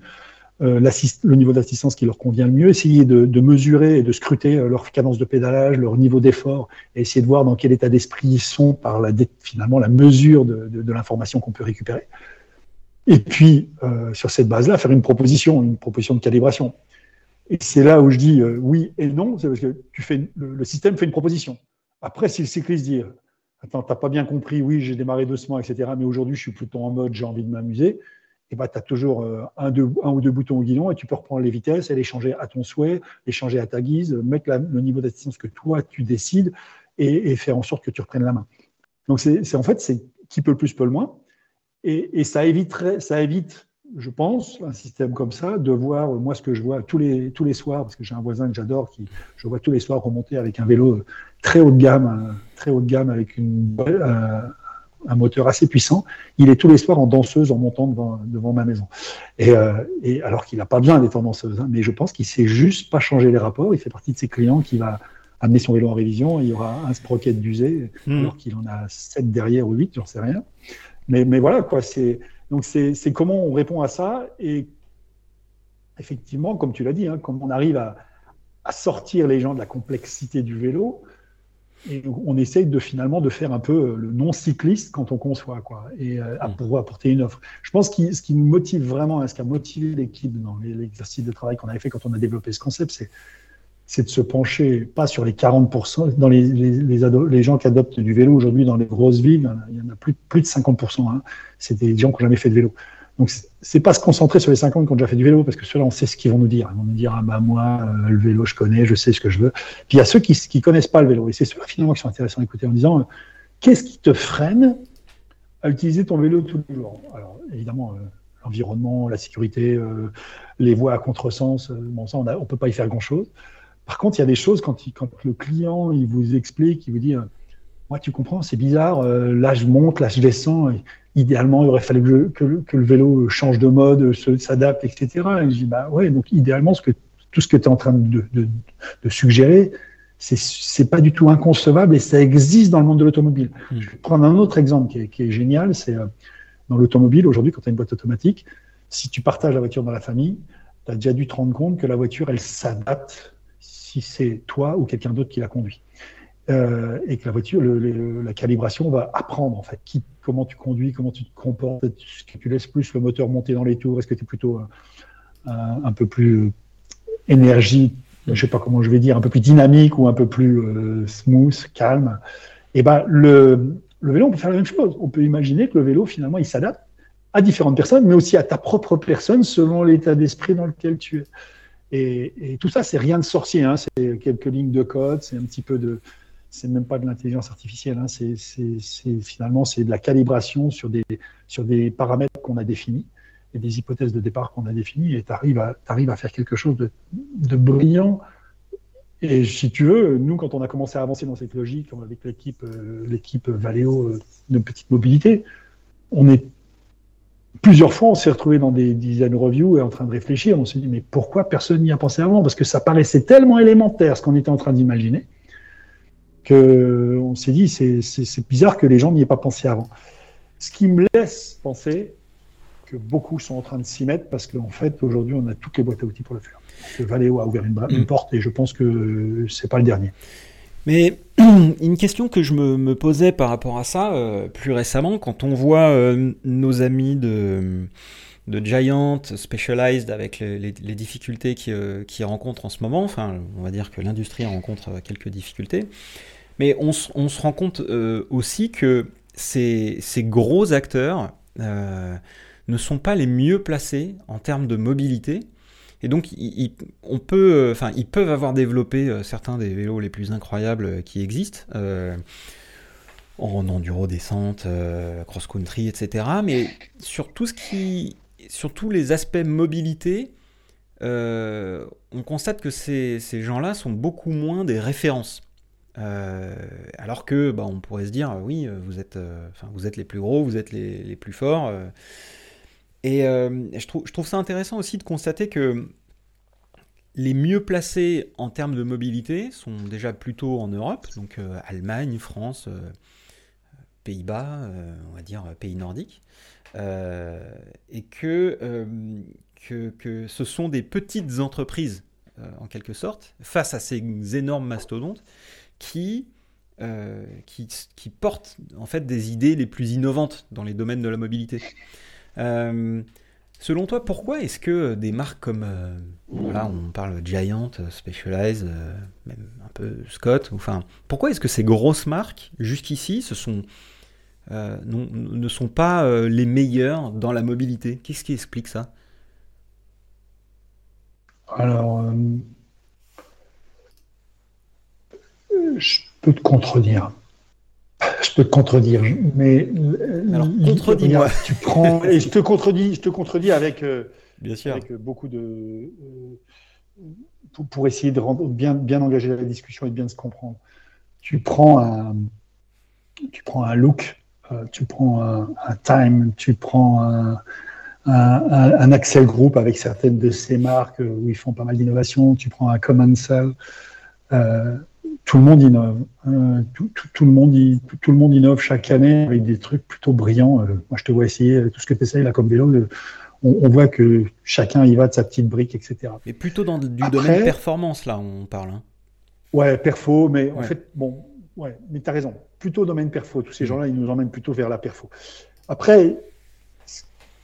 le niveau d'assistance qui leur convient le mieux, essayer de, mesurer et de scruter leur cadence de pédalage, leur niveau d'effort, et essayer de voir dans quel état d'esprit ils sont par la, finalement la mesure de, l'information qu'on peut récupérer. Et puis, sur cette base-là, faire une proposition, une proposition de calibration. Et c'est là où je dis euh, oui et non, c'est parce que tu fais, le, système fait une proposition. Après, si le cycliste dit Attends, tu n'as pas bien compris, oui, j'ai démarré doucement, etc., mais aujourd'hui, je suis plutôt en mode j'ai envie de m'amuser, et ben, tu as toujours euh, un, ou deux boutons au guidon et tu peux reprendre les vitesses et les changer à ton souhait, les changer à ta guise, mettre le niveau d'assistance que toi, tu décides et, faire en sorte que tu reprennes la main. Donc, c'est en fait, c'est qui peut le plus, peut le moins. Et, ça, éviterait, ça évite je pense, un système comme ça, de voir, moi, ce que je vois tous les, tous les soirs, parce que j'ai un voisin que j'adore, qui, je vois tous les soirs remonter avec un vélo très haut de gamme, très haut de gamme, avec une, euh, un moteur assez puissant. Il est tous les soirs en danseuse en montant devant, devant ma maison. Et, euh, et alors qu'il n'a pas besoin d'être en danseuse, hein, mais je pense qu'il sait juste pas changer les rapports. Il fait partie de ces clients qui va amener son vélo en révision. il y aura un sprocket d'usé, hmm. alors qu'il en a sept derrière ou huit, j'en sais rien. Mais, mais voilà, quoi, c'est, donc c'est comment on répond à ça et effectivement, comme tu l'as dit, hein, comment on arrive à, sortir les gens de la complexité du vélo et on essaye de finalement de faire un peu le non cycliste quand on conçoit quoi et euh, à, mm. pour apporter une offre. Je pense que ce qui nous motive vraiment, ce qui a motivé l'équipe dans l'exercice de travail qu'on avait fait quand on a développé ce concept, c'est c'est de se pencher pas sur les 40%, dans les, les, les, gens qui adoptent du vélo aujourd'hui dans les grosses villes, il y en a plus, plus de 50%. Hein. C'est des gens qui n'ont jamais fait de vélo. Donc, c'est pas se concentrer sur les 50 qui ont déjà fait du vélo, parce que ceux-là, on sait ce qu'ils vont nous dire. Ils vont nous dire, ah bah moi, euh, le vélo, je connais, je sais ce que je veux. Puis il y a ceux qui, qui connaissent pas le vélo, et c'est ceux finalement qui sont intéressants à écouter en disant, euh, qu'est-ce qui te freine à utiliser ton vélo tous les jours? Alors, évidemment, euh, l'environnement, la sécurité, les voies à contresens, bon, ça, on ne peut pas y faire grand-chose. Par contre, il y a des choses quand, quand le client il vous explique, il vous dit Moi, tu comprends, c'est bizarre, euh, là je monte, là je descends. idéalement, il aurait fallu que, le vélo change de mode, s'adapte, etc. Et je dis Bah ouais, donc idéalement, ce que, tout ce que tu es en train de, de, de suggérer, c'est pas du tout inconcevable et ça existe dans le monde de l'automobile. Mmh. Je vais prendre un autre exemple qui est, qui est génial c'est euh, dans l'automobile, aujourd'hui, quand tu as une boîte automatique, si tu partages la voiture dans la famille, tu as déjà dû te rendre compte que la voiture, elle s'adapte si c'est toi ou quelqu'un d'autre qui la conduit. Euh, et que la voiture, la calibration va apprendre en fait comment tu conduis, comment tu te comportes, est-ce que tu laisses plus le moteur monter dans les tours, est-ce que tu es plutôt un, peu plus énergie, je sais pas comment je vais dire, un peu plus dynamique ou un peu plus euh, smooth, calme? Et ben le, le vélo, on peut faire la même chose. On peut imaginer que le vélo finalement il s'adapte à différentes personnes, mais aussi à ta propre personne selon l'état d'esprit dans lequel tu es. Et, tout ça, c'est rien de sorcier. Hein. C'est quelques lignes de code, c'est un petit peu de, c'est même pas de l'intelligence artificielle. Hein. C'est, finalement c'est de la calibration sur des sur des paramètres qu'on a définis et des hypothèses de départ qu'on a définies. Et tu arrives à faire quelque chose de, de brillant. Et si tu veux, nous, quand on a commencé à avancer dans cette logique avec l'équipe euh, l'équipe Valeo euh, de petite mobilité, on est plusieurs fois, on s'est retrouvé dans des dizaines de reviews et en train de réfléchir. On s'est dit, mais pourquoi personne n'y a pensé avant? Parce que ça paraissait tellement élémentaire ce qu'on était en train d'imaginer qu'on s'est dit, c'est bizarre que les gens n'y aient pas pensé avant. Ce qui me laisse penser que beaucoup sont en train de s'y mettre parce qu'en fait, aujourd'hui, on a toutes les boîtes à outils pour le faire. Que Valeo a ouvert une, une mm. porte et je pense que c'est pas le dernier. Mais une question que je me, posais par rapport à ça euh, plus récemment, quand on voit euh, nos amis de, de Giant, Specialized, avec les, difficultés qu'ils euh, rencontrent en ce moment, enfin, on va dire que l'industrie rencontre quelques difficultés, mais on, se rend compte aussi que ces, gros acteurs ne sont pas les mieux placés en termes de mobilité et donc, on peut, euh, enfin, ils peuvent avoir développé euh, certains des vélos les plus incroyables euh, qui existent. en enduro descente, cross-country, etc. Mais sur tout ce qui, sur tous les aspects mobilité, on constate que ces, gens-là sont beaucoup moins des références. Alors que, bah, on pourrait se dire, oui, vous êtes, vous êtes les plus gros, vous êtes les, plus forts. Et euh, je, trouve, je, trouve, ça intéressant aussi de constater que les mieux placés en termes de mobilité sont déjà plutôt en Europe, donc euh, Allemagne, France, euh, Pays-Bas, on va dire pays nordiques, et que, que, ce sont des petites entreprises, en quelque sorte, face à ces énormes mastodontes, qui, qui, qui, portent en fait des idées les plus innovantes dans les domaines de la mobilité. Euh, selon toi, pourquoi est-ce que des marques comme, euh, voilà, on parle Giant, Specialized, euh, même un peu Scott, enfin, pourquoi est-ce que ces grosses marques, jusqu'ici, ne sont pas les meilleures dans la mobilité? Qu'est-ce qui explique ça? Alors, je peux te contredire je peux te contredire, mais Alors, contredis-moi. Tu prends et je te contredis, je te contredis avec, euh, bien sûr. avec beaucoup de euh, pour, essayer de rendre, bien bien engager la discussion et de bien se comprendre. Tu prends un tu prends un look, euh, tu prends un, time, tu prends un, un, Axel Group avec certaines de ces marques où ils font pas mal d'innovations. Tu prends un Common Cell tout le monde innove. Euh, tout, le monde, tout, le monde innove chaque année avec des trucs plutôt brillants. Euh, moi, je te vois essayer tout ce que tu essayes là comme vélo. Euh, on, voit que chacun y va de sa petite brique, etc. Mais plutôt dans du domaine performance, là, on parle. Hein. Ouais, perfo, mais en fait, bon, Ouais, mais tu as raison. Plutôt domaine perfo. Tous ces mm. gens-là, ils nous emmènent plutôt vers la perfo. Après,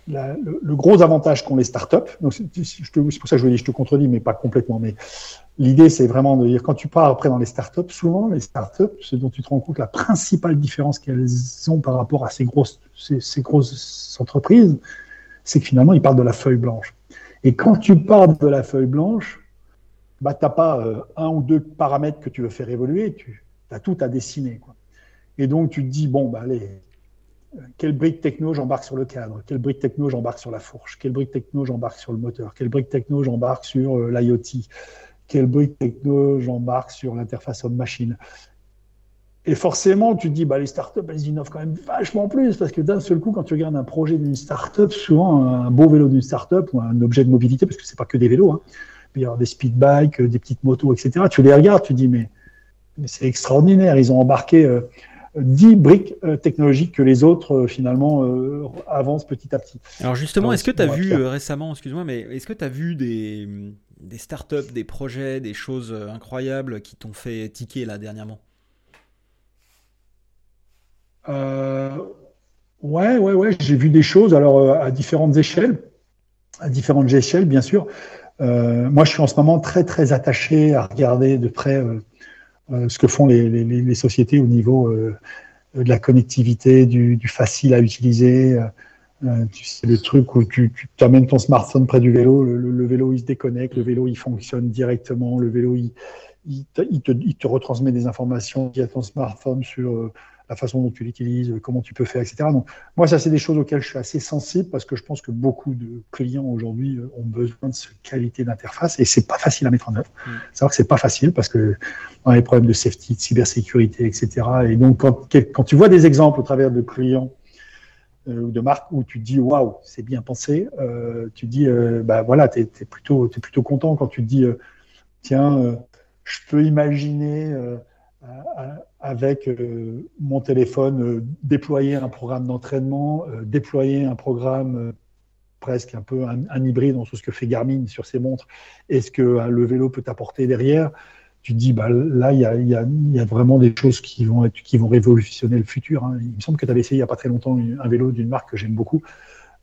le, gros avantage qu'ont les startups, c'est pour ça que je, te contredis, mais pas complètement, mais l'idée, c'est vraiment de dire, quand tu pars après dans les startups, souvent, les startups, ce dont tu te rends compte, la principale différence qu'elles ont par rapport à ces grosses, entreprises, c'est que finalement, ils partent de la feuille blanche. Et quand tu pars de la feuille blanche, bah, tu n'as pas euh, un ou deux paramètres que tu veux faire évoluer, tu as tout à dessiner. Quoi. Et donc, tu te dis, bon, bah, allez, quelle brique techno j'embarque sur le cadre, quelle brique techno j'embarque sur la fourche, quelle brique techno j'embarque sur le moteur, quelle brique techno j'embarque sur euh, l'IoT, quelle brique techno j'embarque sur l'interface homme-machine. Et forcément, tu te dis, bah, les startups, elles innovent quand même vachement plus, parce que d'un seul coup, quand tu regardes un projet d'une startup, souvent un beau vélo d'une startup ou un objet de mobilité, parce que c'est pas que des vélos, hein, y a des speed bikes, des petites motos, etc. Tu les regardes, tu te dis, mais, mais c'est extraordinaire, ils ont embarqué euh, 10 briques euh, technologiques que les autres euh, finalement euh, avancent petit à petit. Alors justement, est-ce que tu as vu récemment, excuse-moi, mais est-ce que tu as vu des, des startups, des projets, des choses incroyables qui t'ont fait tiquer là dernièrement? Ouais, ouais, ouais, j'ai vu des choses alors à différentes échelles, à différentes échelles bien sûr. moi, je suis en ce moment très très attaché à regarder de près euh, ce que font les, sociétés au niveau euh, de la connectivité, du, facile à utiliser. Euh, c'est le truc où tu, tu amènes ton smartphone près du vélo, le, vélo il se déconnecte, le vélo il fonctionne directement, le vélo il, il, te, il te, retransmet des informations via ton smartphone sur la façon dont tu l'utilises, comment tu peux faire, etc. Donc, moi, ça, c'est des choses auxquelles je suis assez sensible parce que je pense que beaucoup de clients aujourd'hui euh, ont besoin de cette qualité d'interface et c'est pas facile à mettre en œuvre. Mm. Savoir que c'est pas facile parce que on a des problèmes de safety, de cybersécurité, etc. Et donc, quand, quand tu vois des exemples au travers de clients euh, ou de marques où tu te dis waouh, c'est bien pensé, euh, tu te dis bah voilà, tu es, plutôt, es plutôt content quand tu te dis tiens, je peux imaginer avec euh, mon téléphone, euh, déployer un programme d'entraînement, euh, déployer un programme presque un peu un, hybride dans tout ce que fait Garmin sur ses montres, et ce que le vélo peut apporter derrière, tu te dis, bah, là, il y a, y, a, y a, vraiment des choses qui vont, être, qui vont révolutionner le futur. Hein. Il me semble que tu avais essayé il n'y a pas très longtemps un vélo d'une marque que j'aime beaucoup,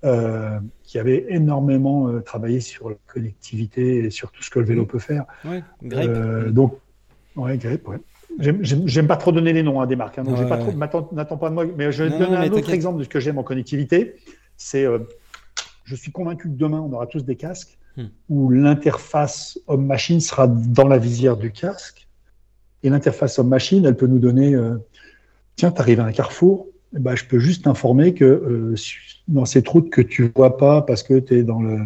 euh, qui avait énormément travaillé sur la connectivité et sur tout ce que le vélo peut faire. Ouais, Grape. Euh, donc, ouais, Grape, ouais. J'aime pas trop donner les noms à des marques, hein, donc pas trop, n'attends pas de moi. Mais je vais te donner un autre exemple de ce que j'aime en connectivité. C'est, euh, je suis convaincu que demain on aura tous des casques hmm. où l'interface homme-machine sera dans la visière du casque et l'interface homme-machine, elle peut nous donner, euh, tiens, tu arrives à un carrefour, ben, je peux juste t'informer que euh, dans cette route que tu vois pas parce que tu es dans le,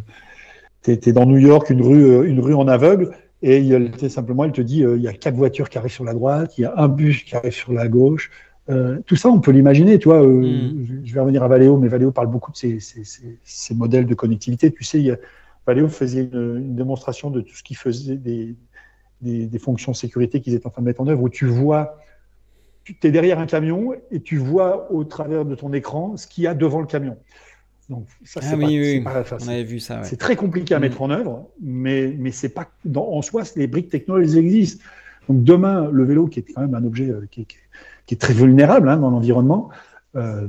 es, dans New York, une rue, une rue en aveugle, et il, simplement, elle te dit, euh, il y a quatre voitures qui arrivent sur la droite, il y a un bus qui arrive sur la gauche. Euh, tout ça, on peut l'imaginer. Tu vois, euh, mm. je vais revenir à Valeo, mais Valeo parle beaucoup de ces, ces, ces, modèles de connectivité. Tu sais, il Valeo faisait une, démonstration de tout ce qui faisait des, des, des fonctions de sécurité qu'ils étaient en train de mettre en œuvre, où tu vois, tu es derrière un camion et tu vois au travers de ton écran ce qu'il y a devant le camion. Donc ça, ah c'est oui, pas, très compliqué à mm. mettre en œuvre, mais mais c'est pas dans, en soi, les briques technologiques existent. Donc demain, le vélo, qui est quand même un objet euh, qui, qui, est très vulnérable hein, dans l'environnement, euh,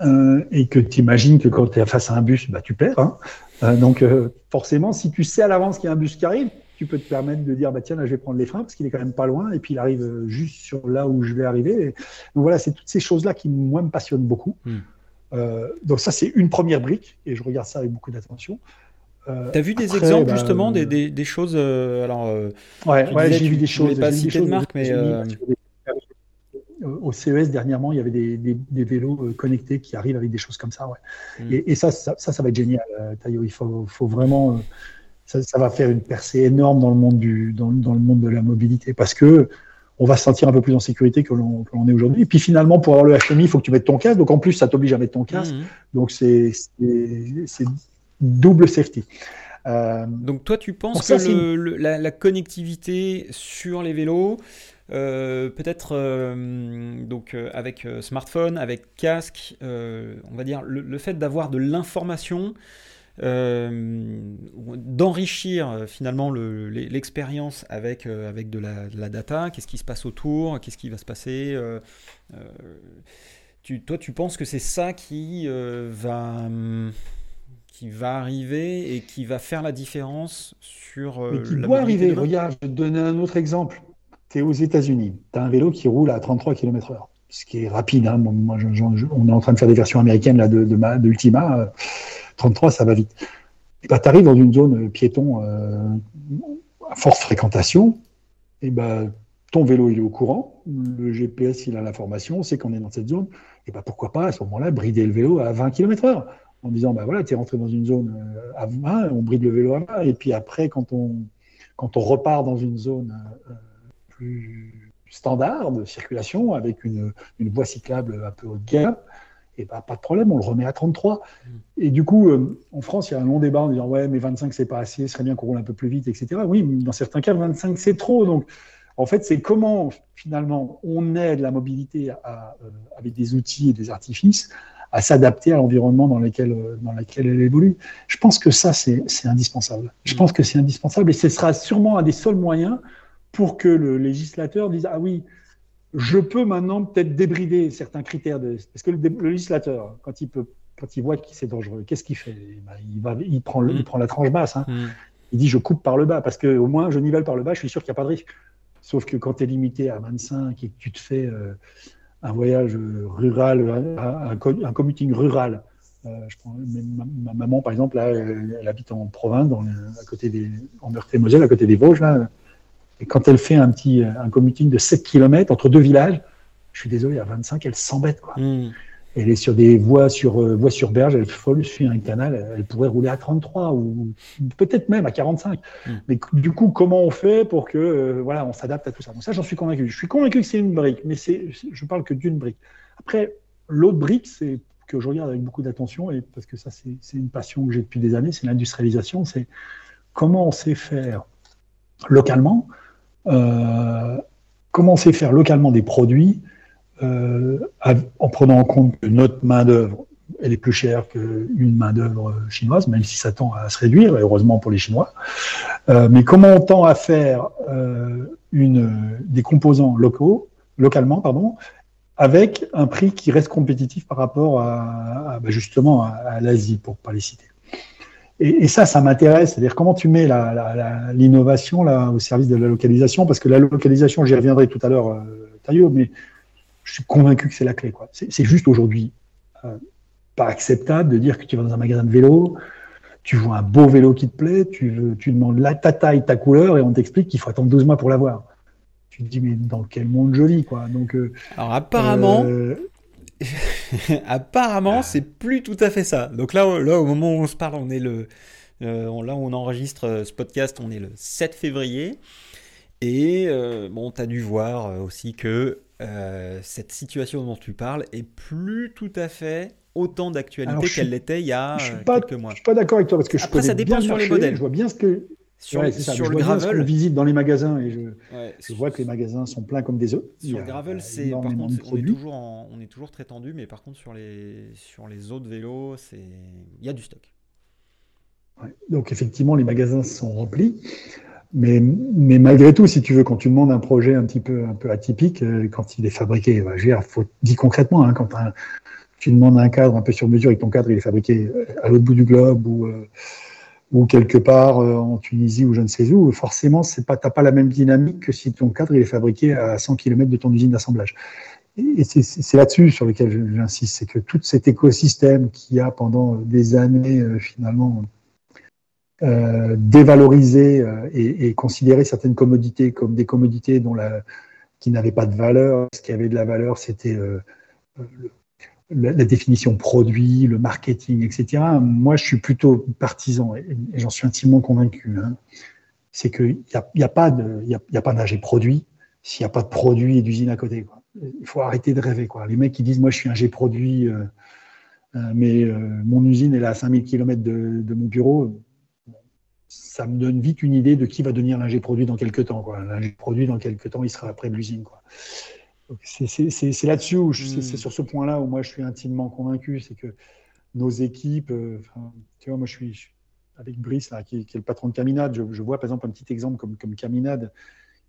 euh, et que tu imagines que quand tu es face à un bus, bah, tu perds. Hein. Donc forcément, si tu sais à l'avance qu'il y a un bus qui arrive, tu peux te permettre de dire bah tiens là je vais prendre les freins parce qu'il est quand même pas loin et puis il arrive juste sur là où je vais arriver. donc voilà, c'est toutes ces choses là qui moi me passionnent beaucoup. Mm. Euh, donc ça, c'est une première brique, et je regarde ça avec beaucoup d'attention. Euh, tu as vu des exemples bah, justement, des, des, des, choses euh, alors, Ouais, ouais j'ai vu des choses. Pas citer de marque, mais. Au CES dernièrement, il y avait des, des, vélos connectés qui arrivent avec des choses comme ça. Ouais. Hmm. Et, et, ça, ça, ça, va être génial, Tayo. Il faut, faut vraiment. Ça, ça, va faire une percée énorme dans le monde, du, dans, dans le monde de la mobilité parce que on va se sentir un peu plus en sécurité que l'on est aujourd'hui. Et puis finalement, pour avoir le HMI, il faut que tu mettes ton casque. Donc en plus, ça t'oblige à mettre ton casque. Mhm. Donc c'est double safety. Euh, donc toi, tu penses que la, connectivité sur les vélos, euh, peut-être euh, donc avec smartphone, avec casque, on va dire le, fait d'avoir de l'information d'enrichir finalement l'expérience avec, avec de la, de, la, data, qu'est-ce qui se passe autour, qu'est-ce qui va se passer? Tu, toi, tu penses que c'est ça qui va hum, qui va arriver et qui va faire la différence sur. Euh, Mais qui doit arriver. Regarde, je vais te donner un autre exemple. Tu es aux États-Unis, tu as un vélo qui roule à 33 km/h, ce qui est rapide. Hein. Moi, on est en train de faire des versions américaines là, de, de, de Ultima. 33, ça va vite. Bah, tu arrives dans une zone piéton euh, à forte fréquentation, et bah, ton vélo est au courant, le GPS il a l'information, on sait qu'on est dans cette zone, et bah, pourquoi pas à ce moment-là brider le vélo à 20 km/h en disant bah voilà, tu es rentré dans une zone euh, à 20, on bride le vélo à 20, et puis après, quand on, quand on repart dans une zone euh, plus standard de circulation, avec une, une voie cyclable un peu haut gamme, et bah, pas de problème, on le remet à 33. Mm. Et du coup, euh, en France, il y a un long débat en disant ouais, mais 25 c'est pas assez, ce serait bien qu'on roule un peu plus vite, etc. Oui, dans certains cas, 25 c'est trop. Donc, en fait, c'est comment finalement on aide la mobilité à, avec des outils et des artifices à s'adapter à l'environnement dans lequel, euh, dans lequel elle évolue. Je pense que ça, c'est indispensable. Je pense que c'est indispensable et ce sera sûrement un des seuls moyens pour que le législateur dise Ah oui, je peux maintenant peut-être débrider certains critères. De... Parce que le, législateur, quand il, peut, quand il voit que c'est dangereux, qu'est-ce qu'il fait? Eh ben, il, va, il, prend le, il prend la tranche basse. Hein. Mm. Il dit Je coupe par le bas parce qu'au moins je nivelle par le bas, je suis sûr qu'il n'y a pas de risque. Sauf que quand tu es limité à 25 et que tu te fais. Euh, un voyage rural, un, un commuting rural. Euh, je prends, ma, maman, par exemple, là, elle, habite en province, dans, à côté des, en Meurthe-et-Moselle, à côté des Vosges. Là, et quand elle fait un petit un commuting de 7 km entre deux villages, je suis désolé, à 25, elle s'embête. Quoi. Hmm elle est sur des voies sur, euh, voies sur berge, elle folle, suit un canal, elle pourrait rouler à 33 ou peut-être même à 45. Mm. Mais du coup, comment on fait pour que euh, voilà, on s'adapte à tout ça? Donc ça, j'en suis convaincu. Je suis convaincu que c'est une brique, mais c'est, je parle que d'une brique. Après, l'autre brique, c'est que je regarde avec beaucoup d'attention, et parce que ça, c'est une passion que j'ai depuis des années, c'est l'industrialisation, c'est comment on sait faire localement, euh, on sait faire localement des produits euh, en prenant en compte que notre main-d'œuvre, elle est plus chère qu'une main-d'œuvre chinoise, même si ça tend à se réduire, heureusement pour les Chinois. Euh, mais comment on tend à faire euh, des composants locaux, localement, pardon, avec un prix qui reste compétitif par rapport à, bah, justement à, l'Asie, pour ne pas les citer. Et, et ça, ça m'intéresse. C'est-à-dire comment tu mets l'innovation là au service de la localisation, parce que la localisation, j'y reviendrai tout à l'heure, euh, Taillot, mais je suis convaincu que c'est la clé. C'est juste aujourd'hui euh, pas acceptable de dire que tu vas dans un magasin de vélo, tu vois un beau vélo qui te plaît, tu, tu demandes la, ta taille, ta couleur, et on t'explique qu'il faut attendre 12 mois pour l'avoir. Tu te dis, mais dans quel monde je vis quoi? Donc, euh, Alors apparemment, euh, apparemment, c'est plus tout à fait ça. Donc là, là, au moment où on se parle, on est le, là où on enregistre ce podcast, on est le 7 février. Et bon, tu as dû voir aussi que euh, cette situation dont tu parles est plus tout à fait autant d'actualité qu'elle l'était il y a quelques mois. Je suis pas d'accord avec toi parce que je Après, ça dépend sur les modèles. Je vois bien ce que sur, sur le gravel, je visite dans les magasins et je, vois que les magasins sont pleins comme des œufs. Sur le gravel, c'est par contre, on est, toujours on est toujours très tendu, mais par contre sur les sur les autres vélos, c'est il y a du stock. Donc effectivement, les magasins sont remplis. Mais, mais malgré tout, si tu veux, quand tu demandes un projet un petit peu, un peu atypique, euh, quand il est fabriqué, bah, je faut dire concrètement, hein, quand tu demandes un cadre un peu sur mesure et que ton cadre il est fabriqué euh, à l'autre bout du globe ou, euh, ou quelque part en Tunisie ou je ne sais où, forcément, pas, t'as pas la même dynamique que si ton cadre il est fabriqué à 100 km de ton usine d'assemblage. Et c'est là-dessus sur lequel j'insiste, c'est que tout cet écosystème qui a pendant des années finalement euh, dévaloriser euh, et, considérer certaines commodités comme des commodités dont qui n'avaient pas de valeur. Ce qui avait de la valeur, c'était euh, la, définition produit, le marketing, etc. Moi, je suis plutôt partisan et, j'en suis intimement convaincu. Hein. c'est qu'il n'y a, a, pas de, y a, y a pas d'ingé produit s'il n'y a pas de produit et d'usine à côté. Il faut arrêter de rêver. Les mecs qui disent, moi, je suis ingé produit, mais mon usine est là à 5000 km de, de mon bureau ça me donne vite une idée de qui va devenir l'ingé produit dans quelques temps. L'ingé produit, dans quelques temps, il sera après l'usine. C'est là-dessus, c'est hmm. sur ce point-là où moi je suis intimement convaincu, c'est que nos équipes. tu vois, moi, je suis, avec Brice, qui, est le patron de Caminade. Je, vois par exemple un petit exemple comme, comme Caminade,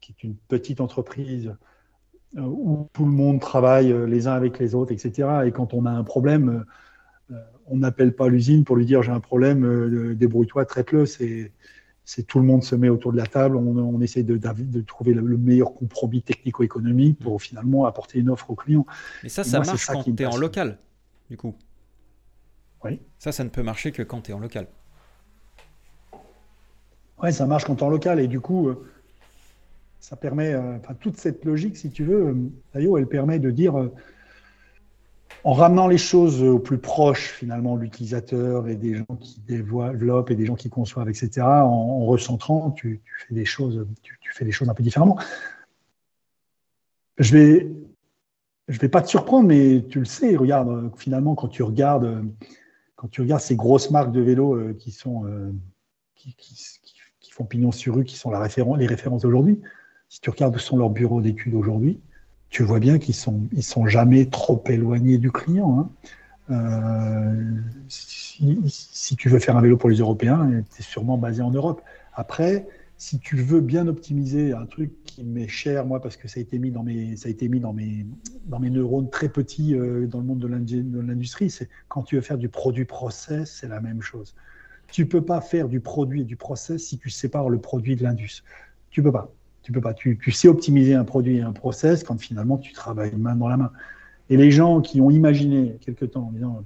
qui est une petite entreprise où tout le monde travaille les uns avec les autres, etc. Et quand on a un problème, on n'appelle pas l'usine pour lui dire j'ai un problème, débrouille-toi, traite-le. C'est c'est tout le monde se met autour de la table, on, essaie de, de, trouver le, meilleur compromis technico-économique pour finalement apporter une offre au client. Mais ça, ça marche quand tu es en local, du coup. Oui. Ça, ça ne peut marcher que quand tu es en local. Oui, ça marche quand tu es en local. Et du coup, euh, ça permet, euh, enfin, toute cette logique, si tu veux, d'ailleurs, elle permet de dire en ramenant les choses au plus proche finalement de l'utilisateur et des gens qui développent et des gens qui conçoivent, etc., en, recentrant, tu, fais des choses, un peu différemment. Je vais, je vais pas te surprendre, mais tu le sais. Regarde, finalement, quand tu regardes, quand tu regardes ces grosses marques de vélos euh, qui sont euh, qui, font pignon sur rue, qui sont la référence, les références d'aujourd'hui. Si tu regardes où sont leurs bureaux d'études aujourd'hui, tu vois bien qu'ils sont, ils sont jamais trop éloignés du client. Hein. Euh, si, tu veux faire un vélo pour les Européens, tu es sûrement basé en Europe. Après, si tu veux bien optimiser un truc qui m'est cher, moi, parce que ça a été mis dans mes, ça a été mis dans mes, dans mes neurones très petits euh, dans le monde de l'industrie, c'est quand tu veux faire du produit process, c'est la même chose. Tu peux pas faire du produit et du process si tu sépares le produit de l'indus. Tu peux pas. Tu peux pas. Tu, sais optimiser un produit et un process quand finalement tu travailles main dans la main. Et les gens qui ont imaginé quelque temps en disant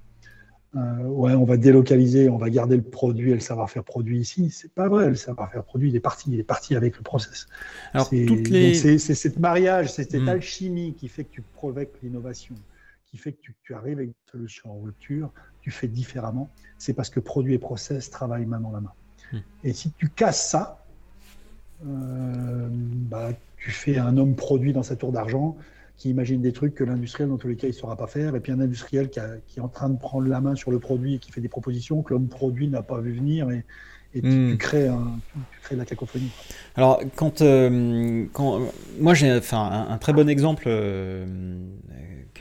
euh, ouais, on va délocaliser, on va garder le produit et le savoir-faire produit ici, c'est pas vrai. Le savoir-faire produit, il est parti, il est parti avec le process. Alors, c'est, les... cette mariage, c'est cette hmm. alchimie qui fait que tu provoques l'innovation, qui fait que tu, tu, arrives avec une solution en rupture, tu fais différemment. C'est parce que produit et process travaillent main dans la main. Hmm. Et si tu casses ça, bah, tu fais un homme produit dans sa tour d'argent qui imagine des trucs que l'industriel, dans tous les cas, il ne saura pas faire, et puis un industriel qui, est en train de prendre la main sur le produit et qui fait des propositions que l'homme produit n'a pas vu venir, et, tu, hmm. crées un, de la cacophonie. Alors, quand, euh, quand moi j'ai enfin, un, très bon exemple euh,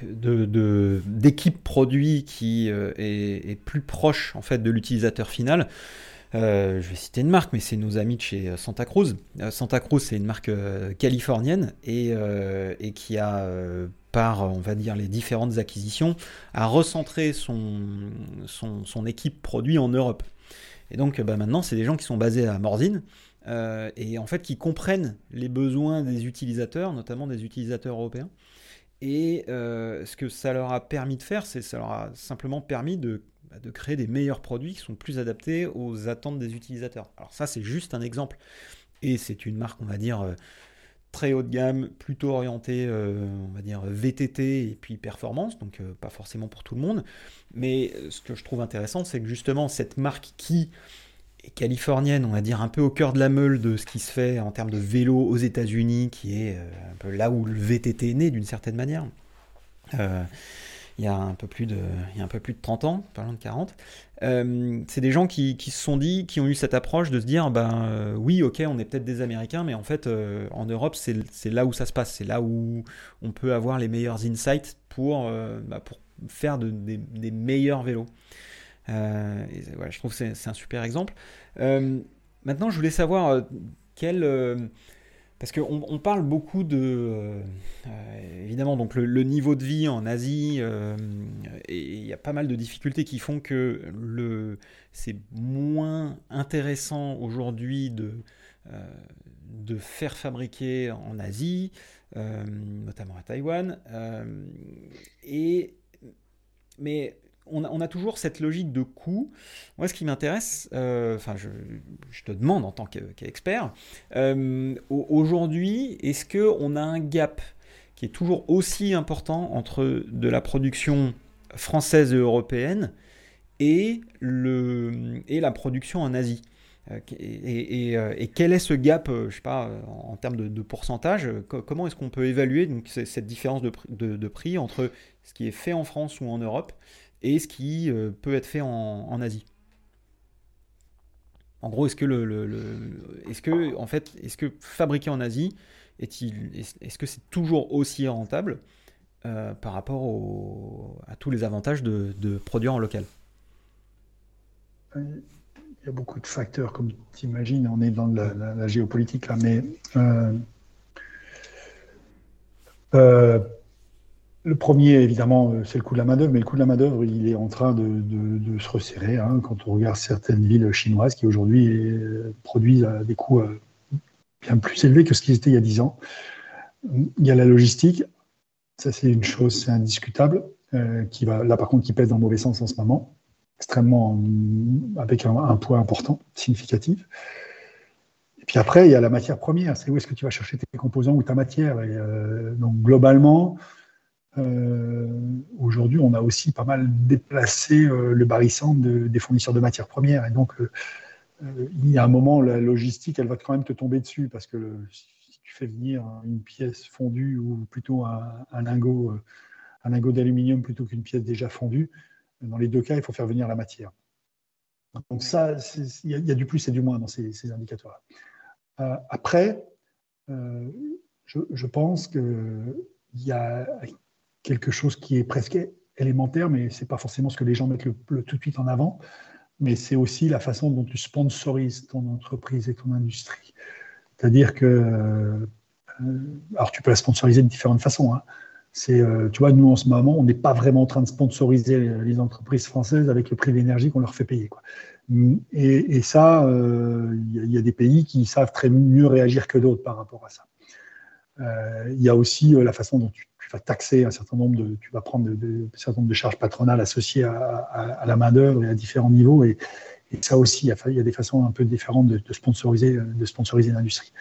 de, d'équipe produit qui est, est, plus proche en fait de l'utilisateur final. Euh, je vais citer une marque, mais c'est nos amis de chez euh, Santa Cruz. Euh, Santa Cruz, c'est une marque californienne et, qui a, par, on va dire, les différentes acquisitions, a recentré son, équipe produit en Europe. Et donc bah, maintenant, c'est des gens qui sont basés à Morzine et en fait qui comprennent les besoins des utilisateurs, notamment des utilisateurs européens. Et ce que ça leur a permis de faire, c'est ça leur a simplement permis de de créer des meilleurs produits qui sont plus adaptés aux attentes des utilisateurs. Alors ça, c'est juste un exemple. Et c'est une marque, on va dire, euh, très haut de gamme, plutôt orientée, euh, on va dire, VTT et puis performance, donc euh, pas forcément pour tout le monde. Mais ce que je trouve intéressant, c'est que justement, cette marque qui est californienne, on va dire, un peu au cœur de la meule de ce qui se fait en termes de vélo aux États-Unis, qui est un peu là où le VTT est né d'une certaine manière il y a un peu plus de, il y a un peu plus de 30 ans, parlant de 40. Euh, c'est des gens qui, se sont dit, qui ont eu cette approche de se dire, ben euh, oui, ok, on est peut-être des Américains, mais en fait, euh, en Europe, c'est là où ça se passe, c'est là où on peut avoir les meilleurs insights pour, bah, faire de, des, meilleurs vélos. Je trouve que c'est un super exemple. maintenant, je voulais savoir quel parce qu'on on parle beaucoup de, euh, euh, évidemment, donc le, niveau de vie en Asie, euh, et il y a pas mal de difficultés qui font que le, c'est moins intéressant aujourd'hui de, faire fabriquer en Asie, notamment à Taïwan. mais on a, toujours cette logique de coût. Moi, ce qui m'intéresse, euh, enfin, je, te demande en tant qu'expert, euh, aujourd'hui, est-ce qu'on a un gap qui est toujours aussi important entre de la production française et européenne et, la production en Asie? Euh, et, quel est ce gap, je sais pas, en termes de, pourcentage Comment est-ce qu'on peut évaluer cette différence de, prix entre ce qui est fait en France ou en Europe et ce qui euh, peut être fait en, Asie. En gros, est-ce que le, est-ce que en fait, est-ce que fabriquer en Asie est-il, est-ce que c'est toujours aussi rentable euh, par rapport à tous les avantages de, produire en local? Il y a beaucoup de facteurs, comme tu imagines, on est dans la, géopolitique là, mais euh, le premier, évidemment, c'est le coût de la main-d'œuvre, mais le coût de la main-d'œuvre, il est en train de, se resserrer. Hein, quand on regarde certaines villes chinoises qui aujourd'hui produisent à des coûts bien plus élevés que ce qu'ils étaient il y a 10 ans. Il y a la logistique, ça c'est une chose, c'est indiscutable, qui va, là par contre, qui pèse dans le mauvais sens en ce moment extrêmement avec un, poids important, significatif. Et puis après, il y a la matière première, c'est où est-ce que tu vas chercher tes composants ou ta matière? Euh, donc globalement, euh, aujourd'hui, on a aussi pas mal déplacé euh, le barissant des fournisseurs de matières premières. Et donc, il y a un moment, la logistique, elle va quand même te tomber dessus parce que si tu fais venir une pièce fondue ou plutôt un, lingot, un lingot d'aluminium plutôt qu'une pièce déjà fondue, dans les deux cas, il faut faire venir la matière. Donc ça, il y, a du plus et du moins dans ces, indicateurs-là. Euh, après, euh, je, pense qu'il y a quelque chose qui est presque élémentaire, mais ce n'est pas forcément ce que les gens mettent tout de suite en avant, mais c'est aussi la façon dont tu sponsorises ton entreprise et ton industrie. C'est-à-dire que, euh, alors tu peux la sponsoriser de différentes façons. Hein. C'est, euh, tu vois, nous en ce moment, on n'est pas vraiment en train de sponsoriser les, entreprises françaises avec le prix de l'énergie qu'on leur fait payer. Quoi. Et, ça, euh, il y, a des pays qui savent très mieux réagir que d'autres par rapport à ça. Euh, il y a aussi la façon dont tu, vas taxer un certain nombre de, tu vas prendre de, certain nombre de charges patronales associées à, la main d'œuvre et à différents niveaux. Et, ça aussi, il y, a, des façons un peu différentes de, sponsoriser, de sponsoriser l'industrie.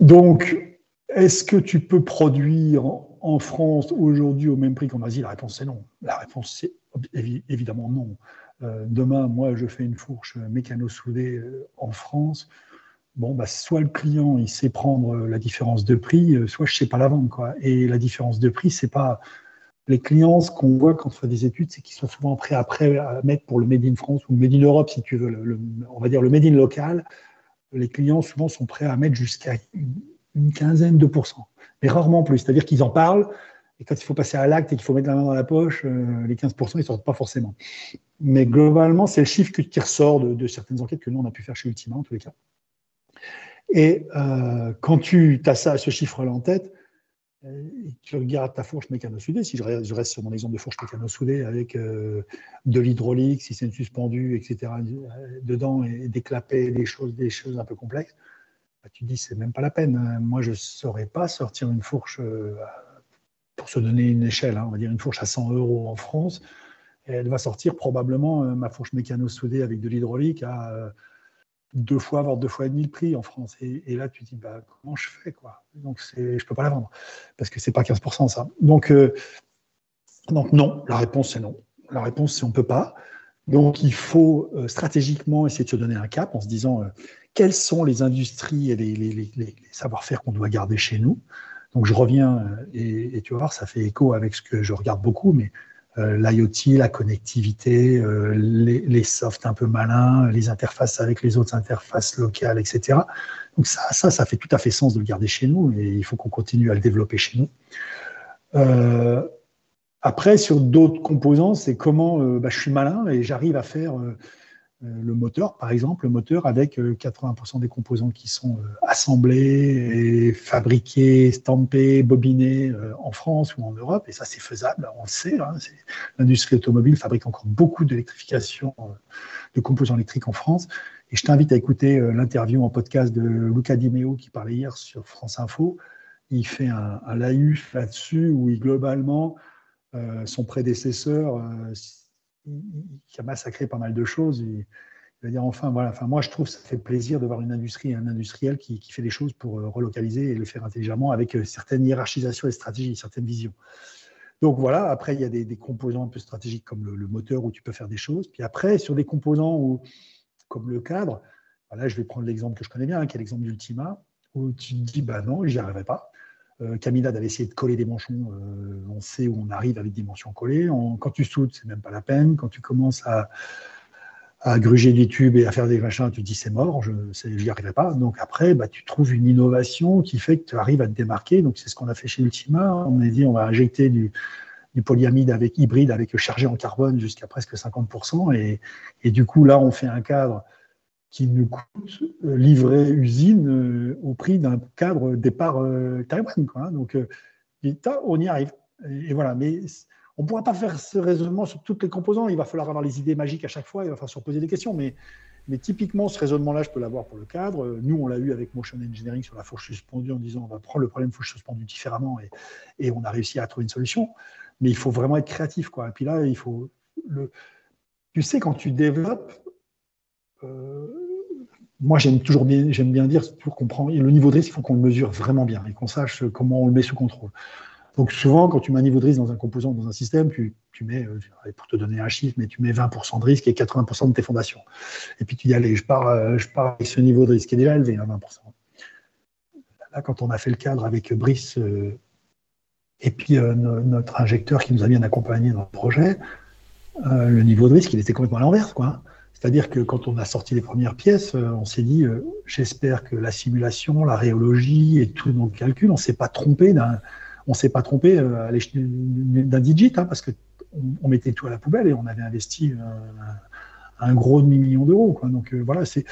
Donc, est-ce que tu peux produire en France aujourd'hui au même prix qu'en Asie? La réponse c'est non. La réponse c'est évidemment non. Euh, demain, moi, je fais une fourche mécano-soudée euh, en France. Bon, bah, soit le client il sait prendre la différence de prix, euh, soit je ne sais pas la vendre. Quoi. Et la différence de prix, c'est pas les clients, ce qu'on voit quand on fait des études, c'est qu'ils sont souvent prêts à mettre pour le Made in France ou le Made in Europe, si tu veux, on va dire le Made in local. Les clients souvent sont prêts à mettre jusqu'à une quinzaine de pourcents, mais rarement plus. C'est-à-dire qu'ils en parlent, et quand il faut passer à l'acte et qu'il faut mettre la main dans la poche, euh, les 15%, ils ne sortent pas forcément. Mais globalement, c'est le chiffre qui ressort de, certaines enquêtes que nous, on a pu faire chez Ultima, en tous les cas. Et euh, quand tu as ça, ce chiffre-là en tête, euh, tu regardes ta fourche mécano-soudée, si je reste sur mon exemple de fourche mécano-soudée avec de l'hydraulique, une suspendue, etc., dedans, et des clapets, des choses, des choses un peu complexes, bah, tu dis c'est même pas la peine. Hein. Moi, je ne saurais pas sortir une fourche, euh, pour se donner une échelle, hein, on va dire une fourche à 100 euros en France. elle va sortir probablement euh, ma fourche mécano-soudée avec de l'hydraulique à euh, deux fois, voire deux fois et demi le prix en France. Et, là, tu dis, bah, comment je fais quoi? Donc, je ne peux pas la vendre parce que c'est pas 15% ça. Donc, donc non, la réponse c'est non. La réponse c'est on ne peut pas. Donc, il faut stratégiquement essayer de se donner un cap en se disant quelles sont les industries et les, savoir-faire qu'on doit garder chez nous? Donc je reviens, euh, et, tu vas voir, ça fait écho avec ce que je regarde beaucoup, mais euh, l'IoT, la connectivité, euh, les, softs un peu malins, les interfaces avec les autres interfaces locales, etc. Donc ça, ça, ça fait tout à fait sens de le garder chez nous, et il faut qu'on continue à le développer chez nous. après, sur d'autres composants, c'est comment bah, je suis malin et j'arrive à faire euh, le moteur, par exemple, le moteur avec 80% euh, des composants qui sont euh, assemblés, et fabriqués, stampés, bobinés en France ou en Europe, et ça c'est faisable, on le sait. Hein, l'industrie automobile fabrique encore beaucoup d'électrification de composants électriques en France. Et je t'invite à écouter l'interview en podcast de Luca Di Meo qui parlait hier sur France Info. Il fait un, un là-dessus où il globalement, son prédécesseur qui a massacré pas mal de choses. il va dire enfin, voilà, enfin, moi je trouve que ça fait plaisir de voir une industrie, un industriel qui, fait des choses pour euh, relocaliser et le faire intelligemment avec euh, certaines hiérarchisations et stratégies, certaines visions. Donc voilà, après il y a des, composants un peu stratégiques comme le, moteur où tu peux faire des choses. Puis après, sur des composants où, comme le cadre, je vais prendre l'exemple que je connais bien, qui est l'exemple d'Ultima, où tu te dis, bah non, j'y arriverai pas. Euh, Camilla avait essayé de coller des manchons. Euh, on sait où on arrive avec des manchons collés. quand tu soudes, c'est même pas la peine. Quand tu commences à, gruger des tubes et à faire des machins, tu te dis c'est mort, je n'y arriverai pas. Donc après, bah, tu trouves une innovation qui fait que tu arrives à te démarquer. Donc c'est ce qu'on a fait chez Ultima. On a dit on va injecter du, polyamide avec hybride avec chargé en carbone jusqu'à presque 50%. Et, et, du coup, là, on fait un cadre qui nous coûte euh, livrer usine euh, au prix d'un cadre départ euh, Taïwan. Quoi, hein. Donc, on y arrive. Et, voilà. Mais on ne pourra pas faire ce raisonnement sur toutes les composants. Il va falloir avoir les idées magiques à chaque fois. Il va falloir se poser des questions. Mais, mais typiquement, ce raisonnement-là, je peux l'avoir pour le cadre. Nous, on l'a eu avec Motion Engineering sur la fourche suspendue en disant on va prendre le problème fourche suspendue différemment et, et on a réussi à trouver une solution. Mais il faut vraiment être créatif. Quoi. Et puis là, il faut. Le... Tu sais, quand tu développes, moi, j'aime toujours bien, j'aime bien dire, pour comprendre, le niveau de risque, il faut qu'on le mesure vraiment bien et qu'on sache comment on le met sous contrôle. Donc souvent, quand tu mets un niveau de risque dans un composant, dans un système, tu, tu mets, euh, pour te donner un chiffre, mais tu mets 20% de risque et 80% de tes fondations. Et puis tu dis, allez, je pars, euh, je pars avec ce niveau de risque qui est déjà élevé, 20%. Hein, Là, quand on a fait le cadre avec Brice et puis notre injecteur qui nous a bien accompagnés dans le projet, le niveau de risque, il était complètement à l'envers. Quoi. C'est-à-dire que quand on a sorti les premières pièces, euh, on s'est dit, euh, j'espère que la simulation, la rhéologie et tout nos calculs, on s'est pas trompé d'un, on s'est pas trompé euh, d'un digit, hein, parce que on, mettait tout à la poubelle et on avait investi un, gros demi-million d'euros. Donc voilà, c'est,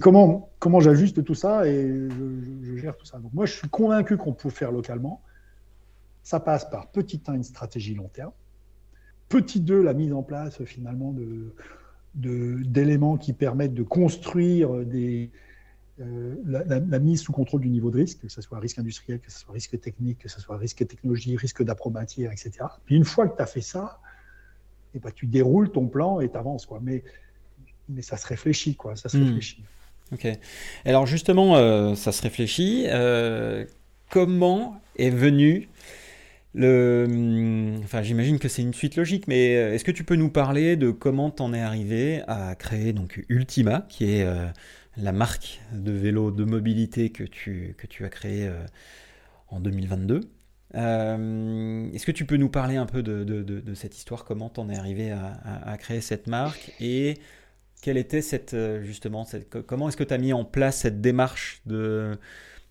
comment, comment j'ajuste tout ça et je, je, gère tout ça. Donc moi, je suis convaincu qu'on peut faire localement. Ça passe par petit 1, une stratégie long terme. Petit 2, la mise en place finalement de d'éléments qui permettent de construire des, euh, la, mise sous contrôle du niveau de risque, que ce soit risque industriel, que ce soit risque technique, que ce soit risque technologie, risque d'approbatier, etc. Puis une fois que tu as fait ça, et eh ben, tu déroules ton plan et tu avances. Quoi. Mais, mais ça se réfléchit. Quoi. Ça se hmm. réfléchit. Ok. Alors justement, euh, ça se réfléchit. Euh, comment est venu hum, enfin, j'imagine que c'est une suite logique, mais euh, est-ce que tu peux nous parler de comment t'en es arrivé à créer donc Ultima, qui est euh, la marque de vélo de mobilité que tu, que tu as créé euh, en 2022 Est-ce que tu peux nous parler un peu de, de, cette histoire? Comment t'en es arrivé à, à, créer cette marque? Et quelle était cette justement cette, comment est-ce que tu as mis en place cette démarche de,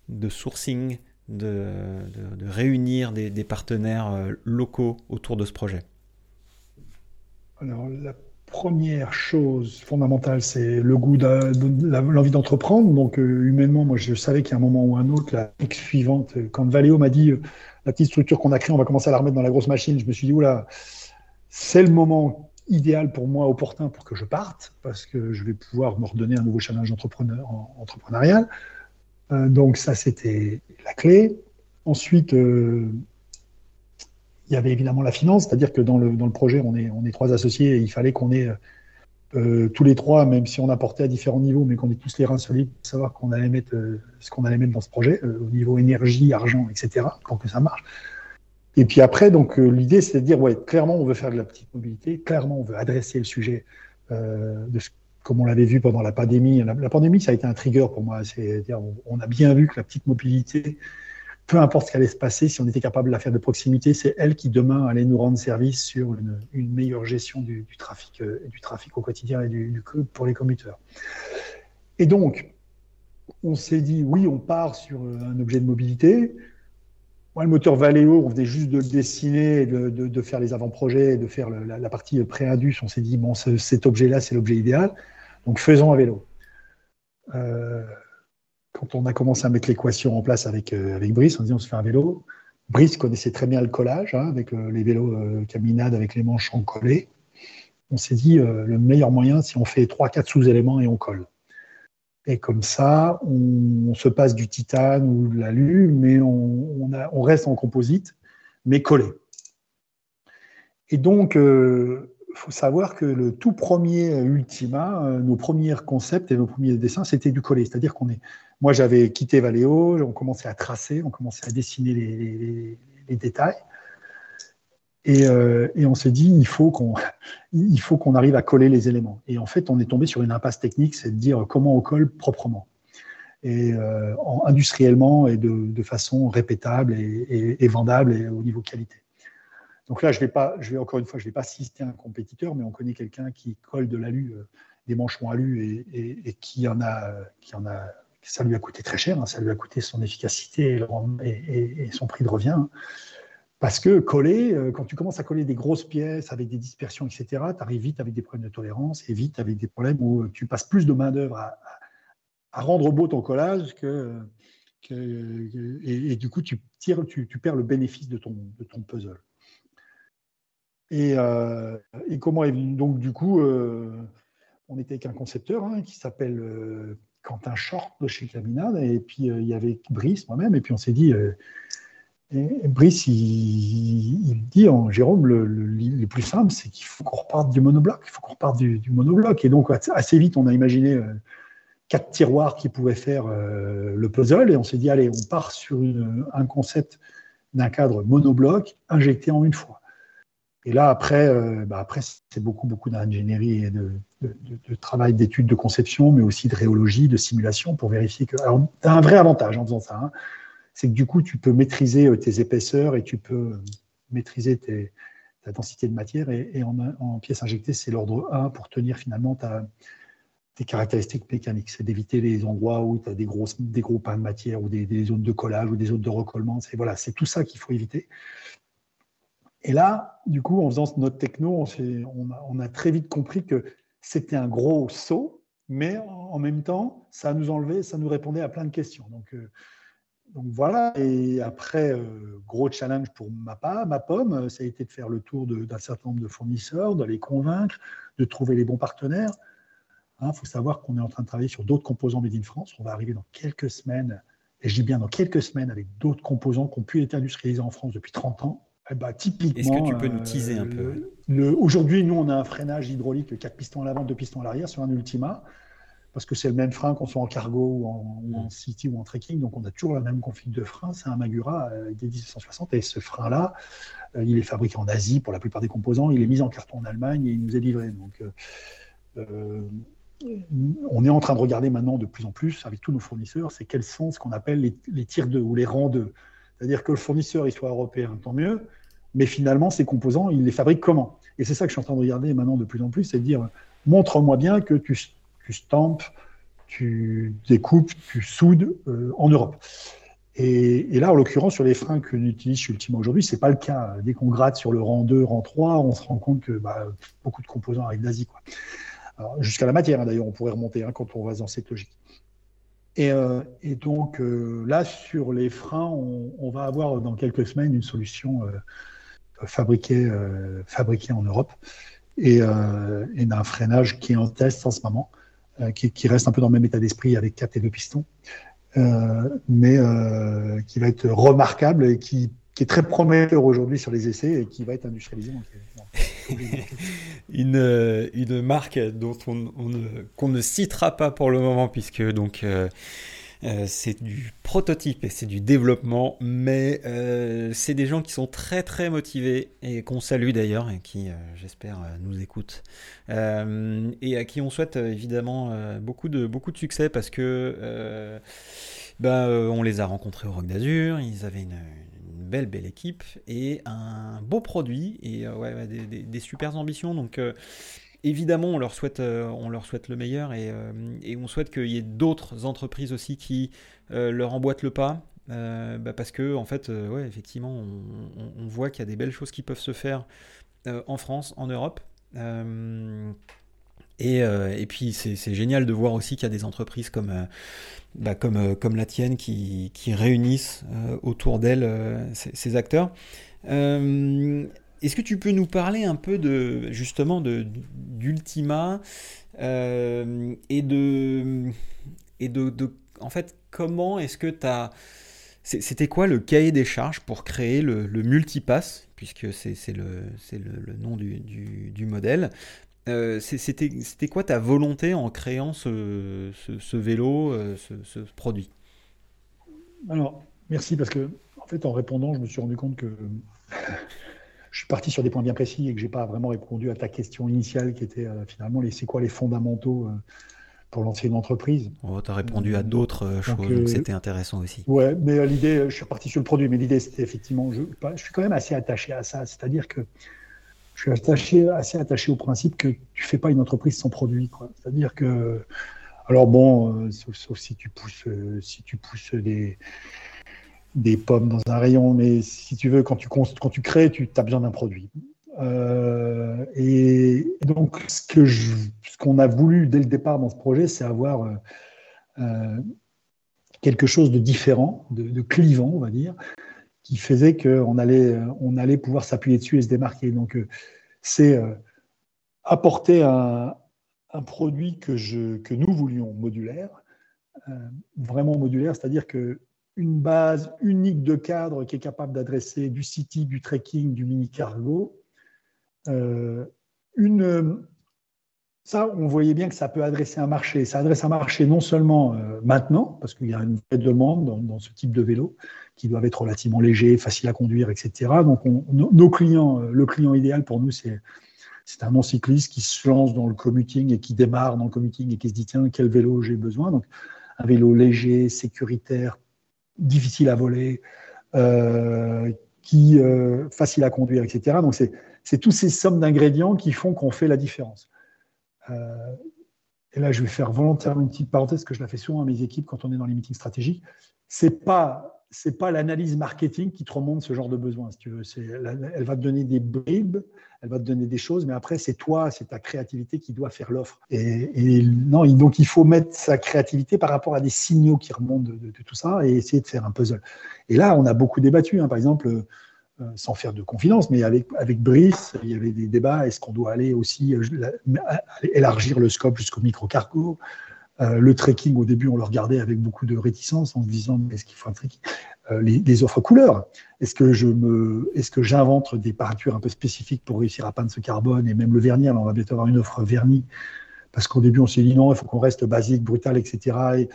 de sourcing de, réunir des, partenaires euh, locaux autour de ce projet Alors, la première chose fondamentale, c'est le goût, l'envie d'entreprendre. Donc, euh, humainement, moi, je savais qu'à un moment ou un autre, la suivante, quand Valéo m'a dit euh, la petite structure qu'on a créée, on va commencer à la remettre dans la grosse machine, je me suis dit, oula, c'est le moment idéal pour moi, opportun pour que je parte, parce que je vais pouvoir me redonner un nouveau challenge entrepreneur, entrepreneurial. Euh, donc ça, c'était la clé. Ensuite, euh, il y avait évidemment la finance, c'est-à-dire que dans le, dans le projet, on est, on est trois associés et il fallait qu'on ait euh, tous les trois, même si on apportait à différents niveaux, mais qu'on ait tous les reins solides pour savoir qu'on allait mettre, ce qu'on allait mettre dans ce projet, au niveau énergie, argent, etc., pour que ça marche. Et puis après, donc l'idée, c'est de dire, ouais, clairement, on veut faire de la petite mobilité, clairement, on veut adresser le sujet de ce comme on l'avait vu pendant la pandémie. La, pandémie, ça a été un trigger pour moi. C'est-à-dire, on, a bien vu que la petite mobilité, peu importe ce qu'elle allait se passer, si on était capable de la faire de proximité, c'est elle qui demain allait nous rendre service sur une, meilleure gestion du, trafic, euh, du trafic au quotidien et du, du, pour les commuteurs. Et donc, on s'est dit, oui, on part sur un objet de mobilité. Moi, le moteur Valeo, on venait juste de le dessiner, de, de, faire les avant-projets, de faire la, partie pré-indus. On s'est dit, bon, cet objet-là, c'est l'objet idéal. Donc faisons un vélo. Euh, quand on a commencé à mettre l'équation en place avec, euh, avec Brice, on dit on se fait un vélo. Brice connaissait très bien le collage, hein, avec euh, les vélos caminades avec les manches en. On s'est dit le meilleur moyen, si on fait 3-4 sous-éléments et on colle. Et comme ça, on, se passe du titane ou de l'alu, mais on, reste en composite, mais collé. Et donc, faut savoir que le tout premier Ultima, euh, nos premiers concepts et nos premiers dessins, c'était du collé. C'est-à-dire qu'on est. Moi, j'avais quitté Valeo, on commençait à tracer, on commençait à dessiner les, détails. Euh, et, on s'est dit, il faut qu'on arrive à coller les éléments. Et en fait, on est tombé sur une impasse technique, c'est de dire comment on colle proprement. Et euh, industriellement et de, façon répétable et, vendable au niveau qualité. Donc là, je vais pas, je vais encore une fois, je vais pas à un compétiteur, mais on connaît quelqu'un qui colle de l'alu, euh, des manchons alu et, et, qui en a, qui en a, ça lui a coûté très cher, hein, ça lui a coûté son efficacité et, son prix de revient. Parce que coller, euh, quand tu commences à coller des grosses pièces avec des dispersions, etc., tu arrives vite avec des problèmes de tolérance et vite avec des problèmes où tu passes plus de main-d'œuvre à, rendre beau ton collage que. et, du coup, tu, perds le bénéfice de ton puzzle. Et, euh, et comment donc du coup, euh, on était avec un concepteur hein, qui s'appelle Quentin Short de chez Caminade, et puis il y avait Brice, moi-même, et puis on s'est dit, Brice, il, dit en Jérôme, le, plus simple, c'est qu'il faut qu'on reparte du monobloc. Il faut qu'on reparte du, monobloc. Et donc, assez vite, on a imaginé euh, quatre tiroirs qui pouvaient faire euh, le puzzle. Et on s'est dit, allez, on part sur un concept d'un cadre monobloc injecté en une fois. Et là, après, euh, bah, après c'est beaucoup, beaucoup d'ingénierie et de, travail d'études de conception, mais aussi de réologie, de simulation pour vérifier que. Alors, tu as un vrai avantage en faisant ça. Hein c'est que du coup, tu peux maîtriser euh, tes épaisseurs et tu peux euh, maîtriser ta densité de matière. Et, en, pièces injectées, c'est l'ordre 1 pour tenir finalement tes caractéristiques mécaniques. C'est d'éviter les endroits où tu as des gros pains de matière ou des, zones de collage ou des zones de recollement. C'est voilà, tout ça qu'il faut éviter. Et là, du coup, en faisant notre techno, on, a, très vite compris que c'était un gros saut, mais en même temps, ça nous enlevait, ça nous répondait à plein de questions. Donc, euh, voilà, et après, euh, gros challenge pour ma, pomme, ça a été de faire le tour d'un certain nombre de fournisseurs, de les convaincre, de trouver les bons partenaires. Il hein, faut savoir qu'on est en train de travailler sur d'autres composants Made in France. On va arriver dans quelques semaines, et je dis bien dans quelques semaines, avec d'autres composants qui ont pu être industrialisés en France depuis 30 ans. Eh ben, typiquement, Est-ce que tu peux nous teaser un peu Aujourd'hui, nous, on a un freinage hydraulique 4 pistons à l'avant, 2 pistons à l'arrière sur un Ultima parce que c'est le même frein qu'on soit en cargo ou en, city ou en trekking, donc on a toujours la même config de frein. C'est un Magura euh, des 1760 et ce frein-là, euh, il est fabriqué en Asie pour la plupart des composants. Il est mis en carton en Allemagne et il nous est livré. Donc, euh, on est en train de regarder maintenant de plus en plus avec tous nos fournisseurs, c'est quels sont ce qu'on appelle les, les tirs 2 ou les rangs 2. C'est-à-dire que le fournisseur il soit européen, tant mieux, mais finalement, ces composants, il les fabrique comment? Et c'est ça que je suis en train de regarder maintenant de plus en plus, c'est de dire montre-moi bien que tu stampes, tu découpes, tu soudes euh, en Europe. Et, là, en l'occurrence, sur les freins que utilise chez Ultima aujourd'hui, c'est pas le cas. Dès qu'on gratte sur le rang 2, rang 3, on se rend compte que bah, beaucoup de composants arrivent d'Asie. Jusqu'à la matière, hein, d'ailleurs, on pourrait remonter hein, quand on va dans cette logique. Et, euh, donc euh, là, sur les freins, on, va avoir dans quelques semaines une solution fabriquée, fabriquée en Europe et, et d'un freinage qui est en test en ce moment. Euh, qui, reste un peu dans le même état d'esprit avec 4 et 2 pistons, euh, mais euh, qui va être remarquable et qui, est très prometteur aujourd'hui sur les essais et qui va être industrialisé. une, une marque dont on, qu'on ne citera pas pour le moment puisque donc euh, c'est du prototype et c'est du développement, mais euh, c'est des gens qui sont très très motivés et qu'on salue d'ailleurs et qui, euh, j'espère, nous écoutent. Et à qui on souhaite évidemment beaucoup de beaucoup de succès parce que bah, on les a rencontrés au Rock d'Azur, ils avaient une, belle belle équipe et un beau produit et ouais, des, des, ambitions. Donc évidemment, on leur souhaite, euh, on leur souhaite le meilleur et, euh, on souhaite qu'il y ait d'autres entreprises aussi qui euh, leur emboîtent le pas. Bah, parce que en fait, ouais, effectivement, on, voit qu'il y a des belles choses qui peuvent se faire en France, en Europe. Et, puis c'est génial de voir aussi qu'il y a des entreprises comme, bah, la tienne qui, réunissent autour d'elles ces, acteurs. Est-ce que tu peux nous parler un peu de justement d'Ultima euh, et de et de, en fait comment est-ce que tu c'était quoi le cahier des charges pour créer le, multipass puisque c'est le, nom du, modèle euh, C'était quoi ta volonté en créant ce, ce, vélo, euh, ce, ce, produit? Alors, merci parce que en fait, en répondant, je me suis rendu compte que je suis parti sur des points bien précis et que j'ai pas vraiment répondu à ta question initiale qui était euh, finalement les c'est quoi les fondamentaux euh, pour lancer une entreprise? Oh, tu as répondu à d'autres euh, choses, donc c'était intéressant aussi. Ouais, mais l'idée, je suis reparti sur le produit, mais l'idée c'était effectivement, je, je, suis quand même assez attaché à ça, c'est-à-dire que je suis attaché, assez attaché au principe que tu fais pas une entreprise sans produit. C'est-à-dire que, alors bon, sauf, si tu pousses, si tu pousses des des pommes dans un rayon, mais si tu veux, quand tu, quand tu crées, tu as besoin d'un produit. Euh, et donc, ce que ce qu'on a voulu dès le départ dans ce projet, c'est avoir euh, euh, quelque chose de différent, de, clivant, on va dire, qui faisait qu'on allait, on allait pouvoir s'appuyer dessus et se démarquer. Donc, c'est apporter un, un, produit que, je, que nous voulions modulaire, vraiment modulaire, c'est-à-dire que une base unique de cadre qui est capable d'adresser du city, du trekking, du mini cargo, euh, une, ça, on voyait bien que ça peut adresser un marché. Ça adresse un marché non seulement euh, maintenant, parce qu'il y a une vraie demande dans, ce type de vélo, qui doivent être relativement légers, faciles à conduire, etc. Donc, nos clients, euh, le client idéal pour nous, c'est c'est un non-cycliste qui se lance dans le commuting et qui démarre dans le commuting et qui se dit tiens, quel vélo j'ai besoin? Donc, un vélo léger, sécuritaire, difficile à voler, qui facile à conduire, etc. Donc, c'est c'est toutes ces sommes d'ingrédients qui font qu'on fait la différence. Euh, et là, je vais faire volontairement une petite parenthèse que je la fais souvent à mes équipes quand on est dans les meetings stratégiques. C'est pas c'est pas l'analyse marketing qui te remonte ce genre de besoin, si tu veux. Elle va te donner des bribes, elle va te donner des choses, mais après, c'est toi, c'est ta créativité qui doit faire l'offre. Et, non, donc il faut mettre sa créativité par rapport à des signaux qui remontent de, tout ça et essayer de faire un puzzle. Et là, on a beaucoup débattu. Hein. Par exemple, euh, sans faire de confidence, mais avec, Brice, il y avait des débats. Est-ce qu'on doit aller aussi euh, élargir le scope jusqu'au micro-cargo euh, Le trekking, au début, on le regardait avec beaucoup de réticence en se disant est-ce qu'il faut un trekking? Les, offres couleurs. Est-ce que je me, est-ce que j'invente des paratures un peu spécifiques pour réussir à peindre ce carbone et même le vernis on va bientôt avoir une offre vernis parce qu'au début, on s'est dit non, il faut qu'on reste basique, brutal, etc. Et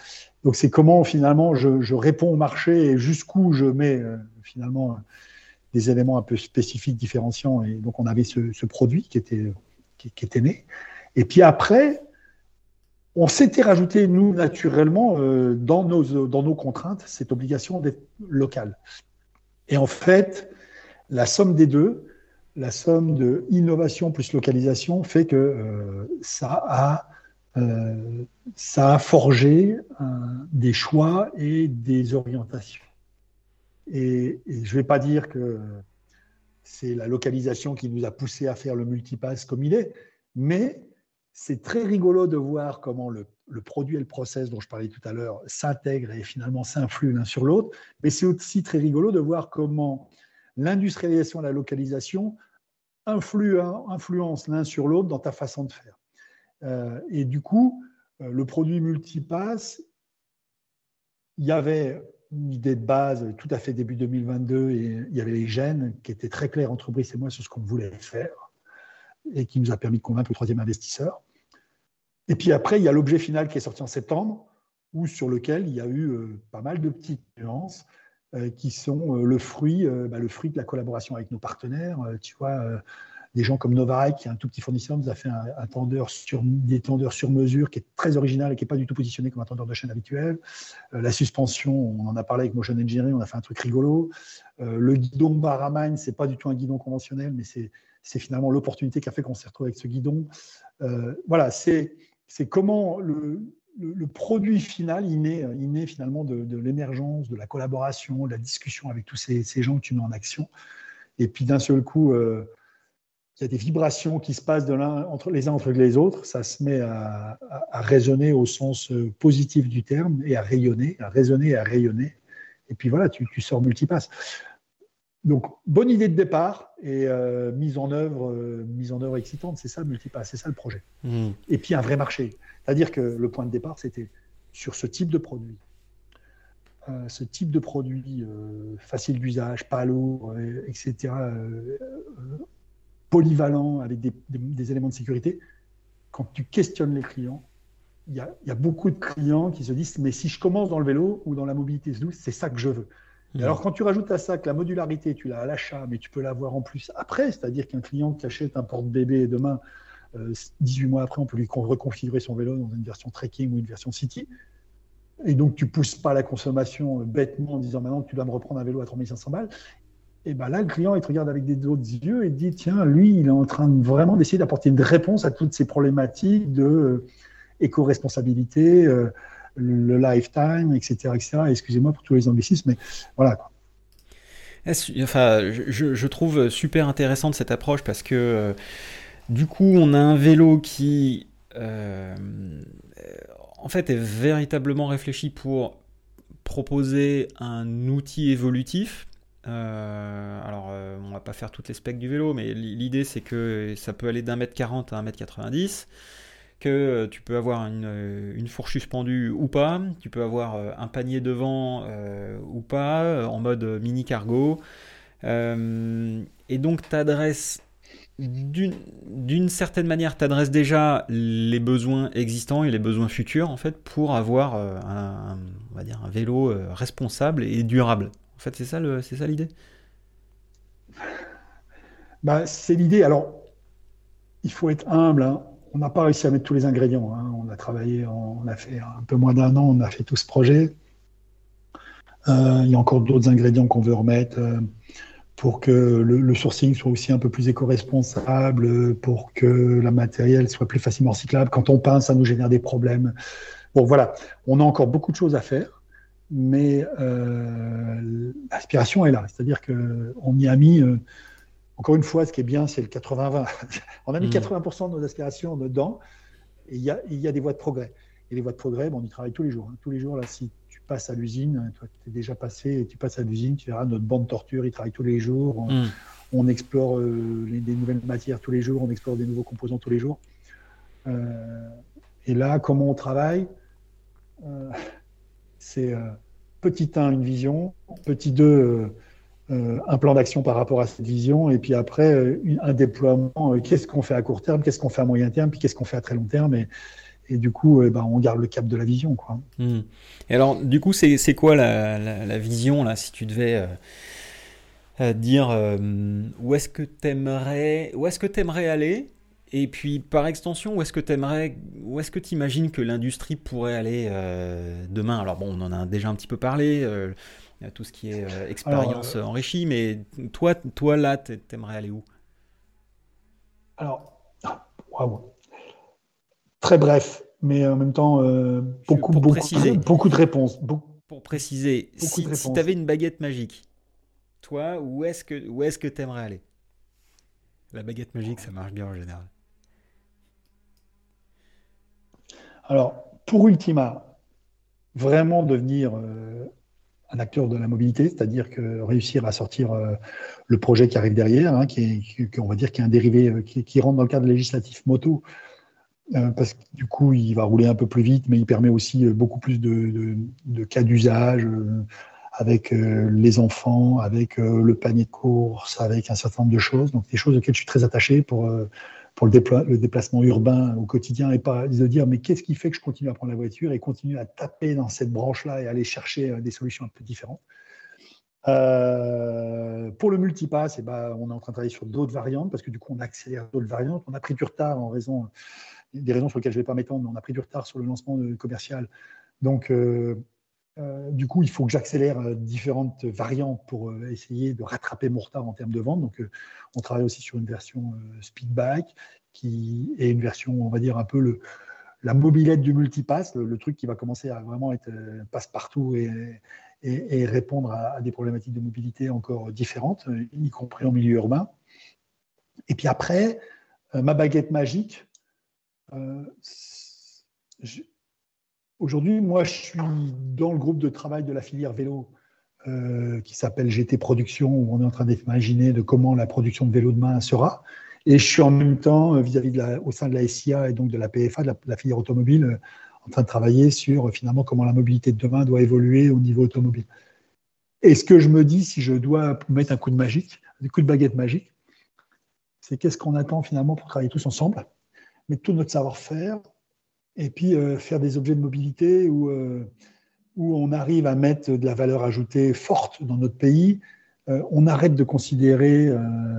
donc, c'est comment finalement je, réponds au marché et jusqu'où je mets finalement des éléments un peu spécifiques, différenciants. Et donc, on avait ce, produit qui était, qui, était né. Et puis après, on s'était rajouté, nous, naturellement, euh, dans, nos, dans nos contraintes, cette obligation d'être local. Et en fait, la somme des deux, la somme de innovation plus localisation, fait que euh, ça, a, euh, ça a forgé des choix et des orientations. Et, je ne vais pas dire que c'est la localisation qui nous a poussé à faire le multipass comme il est, mais c'est très rigolo de voir comment le, produit et le process dont je parlais tout à l'heure s'intègrent et finalement s'influent l'un sur l'autre. Mais c'est aussi très rigolo de voir comment l'industrialisation et la localisation influencent l'un sur l'autre dans ta façon de faire. Euh, et du coup, euh, le produit multipass, il y avait une idée de base tout à fait début 2022 et il y avait les gènes qui étaient très clairs entre Brice et moi sur ce qu'on voulait faire et qui nous a permis de convaincre le troisième investisseur. Et puis après, il y a l'objet final qui est sorti en septembre, où, sur lequel il y a eu euh, pas mal de petites nuances euh, qui sont euh, le, fruit, bah, le fruit de la collaboration avec nos partenaires. tu vois, des gens comme Novarec, qui est un tout petit fournisseur, nous a fait un, tendeur sur, des tendeurs sur mesure qui est très original et qui n'est pas du tout positionné comme un tendeur de chaîne habituel. La suspension, on en a parlé avec Motion Engineering, on a fait un truc rigolo. Le guidon Baramine, ce n'est pas du tout un guidon conventionnel, mais c'est finalement l'opportunité qui a fait qu'on s'est retrouvé avec ce guidon. Voilà, c'est comment le, produit final, il naît, il naît finalement de, l'émergence, de la collaboration, de la discussion avec tous ces, gens que tu mets en action. Et puis d'un seul coup, il y a des vibrations qui se passent de entre les uns entre les autres, ça se met à, résonner au sens euh, positif du terme et à rayonner, à résonner et à rayonner. Et puis voilà, tu, sors multipass. Donc, bonne idée de départ et euh, mise, en œuvre, euh, mise en œuvre excitante, c'est ça multipass, c'est ça le projet. Mmh. Et puis un vrai marché. C'est-à-dire que le point de départ, c'était sur ce type de produit. ce type de produit facile d'usage, pas lourd, etc polyvalent avec des, éléments de sécurité, quand tu questionnes les clients, il y, a, beaucoup de clients qui se disent mais si je commence dans le vélo ou dans la mobilité douce, c'est ça que je veux. Et alors quand tu rajoutes à ça que la modularité, tu l'as à l'achat, mais tu peux l'avoir en plus après, c'est-à-dire qu'un client qui achète un porte-bébé demain, 18 euh, mois après, on peut lui reconfigurer son vélo dans une version trekking ou une version city. Et donc, tu pousses pas la consommation euh, bêtement en disant maintenant que tu dois me reprendre un vélo à 3500 balles et ben là, le client, il te regarde avec des autres yeux et dit, tiens, lui, il est en train vraiment d'essayer d'apporter une réponse à toutes ces problématiques de euh, éco-responsabilité, euh, le lifetime, etc. etc. Excusez-moi pour tous les anglicismes, mais voilà. Enfin, je, trouve super intéressante cette approche parce que euh, du coup, on a un vélo qui, euh, en fait, est véritablement réfléchi pour proposer un outil évolutif. Euh, alors, on va pas faire toutes les specs du vélo, mais l'idée c'est que ça peut aller d'un mètre 40 à un mètre 90 que tu peux avoir une, fourche suspendue ou pas, tu peux avoir un panier devant ou pas, en mode mini cargo. et donc, tu adresses d'une certaine manière, tu adresses déjà les besoins existants et les besoins futurs en fait pour avoir un, on va dire un vélo responsable et durable. En fait, c'est ça c'est ça l'idée? Bah, c'est l'idée. Alors, il faut être humble. Hein on n'a pas réussi à mettre tous les ingrédients. Hein. On a travaillé, on a fait un peu moins d'un an, on a fait tout ce projet. Euh, il y a encore d'autres ingrédients qu'on veut remettre euh, pour que le, sourcing soit aussi un peu plus éco-responsable, pour que la matériel soit plus facilement recyclable. Quand on peint, ça nous génère des problèmes. Bon, voilà, on a encore beaucoup de choses à faire, mais euh, l'aspiration est là. C'est-à-dire qu'on y a mis encore une fois, ce qui est bien, c'est le 80-20. on a mis 80% hmm. de nos aspirations dedans et il y a, des voies de progrès. Et les voies de progrès, on y travaille tous les jours. Hein. Tous les jours, là, si tu passes à l'usine, toi qui es déjà passé et tu passes à l'usine, tu verras notre banc de torture, il travaille tous les jours. On, hmm. explore euh, des nouvelles matières tous les jours, on explore des nouveaux composants tous les jours. Euh, et là, comment on travaille euh, C'est petit 1, une vision, petit 2, euh, un plan d'action par rapport à cette vision, et puis après euh, un déploiement. Euh, qu'est-ce qu'on fait à court terme, qu'est-ce qu'on fait à moyen terme, puis qu'est-ce qu'on fait à très long terme, et, et du coup, ben, on garde le cap de la vision. Quoi. Hmm. Et alors, du coup, c'est, quoi la, vision là, si tu devais dire où est-ce que t'aimerais, où est-ce t'aimerais aller? Et puis, par extension, où est-ce que tu aimerais, où est-ce que tu imagines que l'industrie pourrait aller demain? Alors, bon, on en a déjà un petit peu parlé tout ce qui est euh, expérience euh, enrichie. Mais toi, toi là, t'aimerais aller où? Alors, Très bref, mais en même temps, euh, beaucoup, beaucoup, beaucoup, de réponses. pour préciser, si, tu avais une baguette magique, toi, où est-ce que où est-ce que t'aimerais aller? La baguette magique, ça marche bien en général. Alors, pour Ultima, vraiment devenir un acteur de la mobilité, c'est-à-dire que réussir à sortir euh, le projet qui arrive derrière, hein, qui, est, on va dire qui est un dérivé euh, qui, rentre dans le cadre législatif moto, euh, parce que du coup il va rouler un peu plus vite, mais il permet aussi beaucoup plus de, cas d'usage avec les enfants, avec le panier de course, avec un certain nombre de choses, donc des choses auxquelles je suis très attaché pour pour le, déplacement urbain au quotidien et pas de dire mais qu'est-ce qui fait que je continue à prendre la voiture et continue à taper dans cette branche-là et aller chercher euh, des solutions un peu différentes. Euh, pour le multipass, eh ben, on est en train de travailler sur d'autres variantes parce que du coup on accélère d'autres variantes. On a pris du retard en raison des raisons sur lesquelles je ne vais pas m'étendre, mais on a pris du retard sur le lancement commercial. Donc euh, euh, du coup, il faut que j'accélère euh, différentes variantes pour euh, essayer de rattraper mon retard en termes de vente. Donc, on travaille aussi sur une version speedback qui est une version, on va dire, un peu la mobilette du multipass, le, truc qui va commencer à vraiment être passe-partout et, répondre à, des problématiques de mobilité encore différentes, y compris en milieu urbain. Et puis après, ma baguette magique, Aujourd'hui, moi, je suis dans le groupe de travail de la filière vélo euh, qui s'appelle GT Production, où on est en train d'imaginer de comment la production de vélos demain sera. Et je suis en même temps, euh, vis-à-vis au sein de la SIA et donc de la PFA, de la, filière automobile, euh, en train de travailler sur finalement comment la mobilité de demain doit évoluer au niveau automobile. Et ce que je me dis, si je dois mettre un coup de magique, un coup de baguette magique, c'est qu'est-ce qu'on attend finalement pour travailler tous ensemble, mettre tout notre savoir-faire, et puis euh, faire des objets de mobilité où, euh, où on arrive à mettre de la valeur ajoutée forte dans notre pays. Euh, on arrête de considérer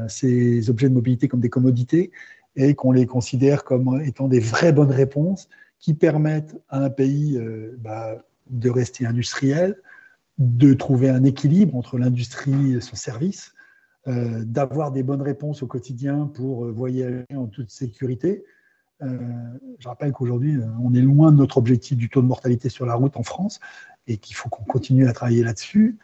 ces objets de mobilité comme des commodités et qu'on les considère comme étant des vraies bonnes réponses qui permettent à un pays bah, de rester industriel, de trouver un équilibre entre l'industrie et son service, d'avoir des bonnes réponses au quotidien pour voyager en toute sécurité, je rappelle qu'aujourd'hui, euh, on est loin de notre objectif du taux de mortalité sur la route en France et qu'il faut qu'on continue à travailler là-dessus.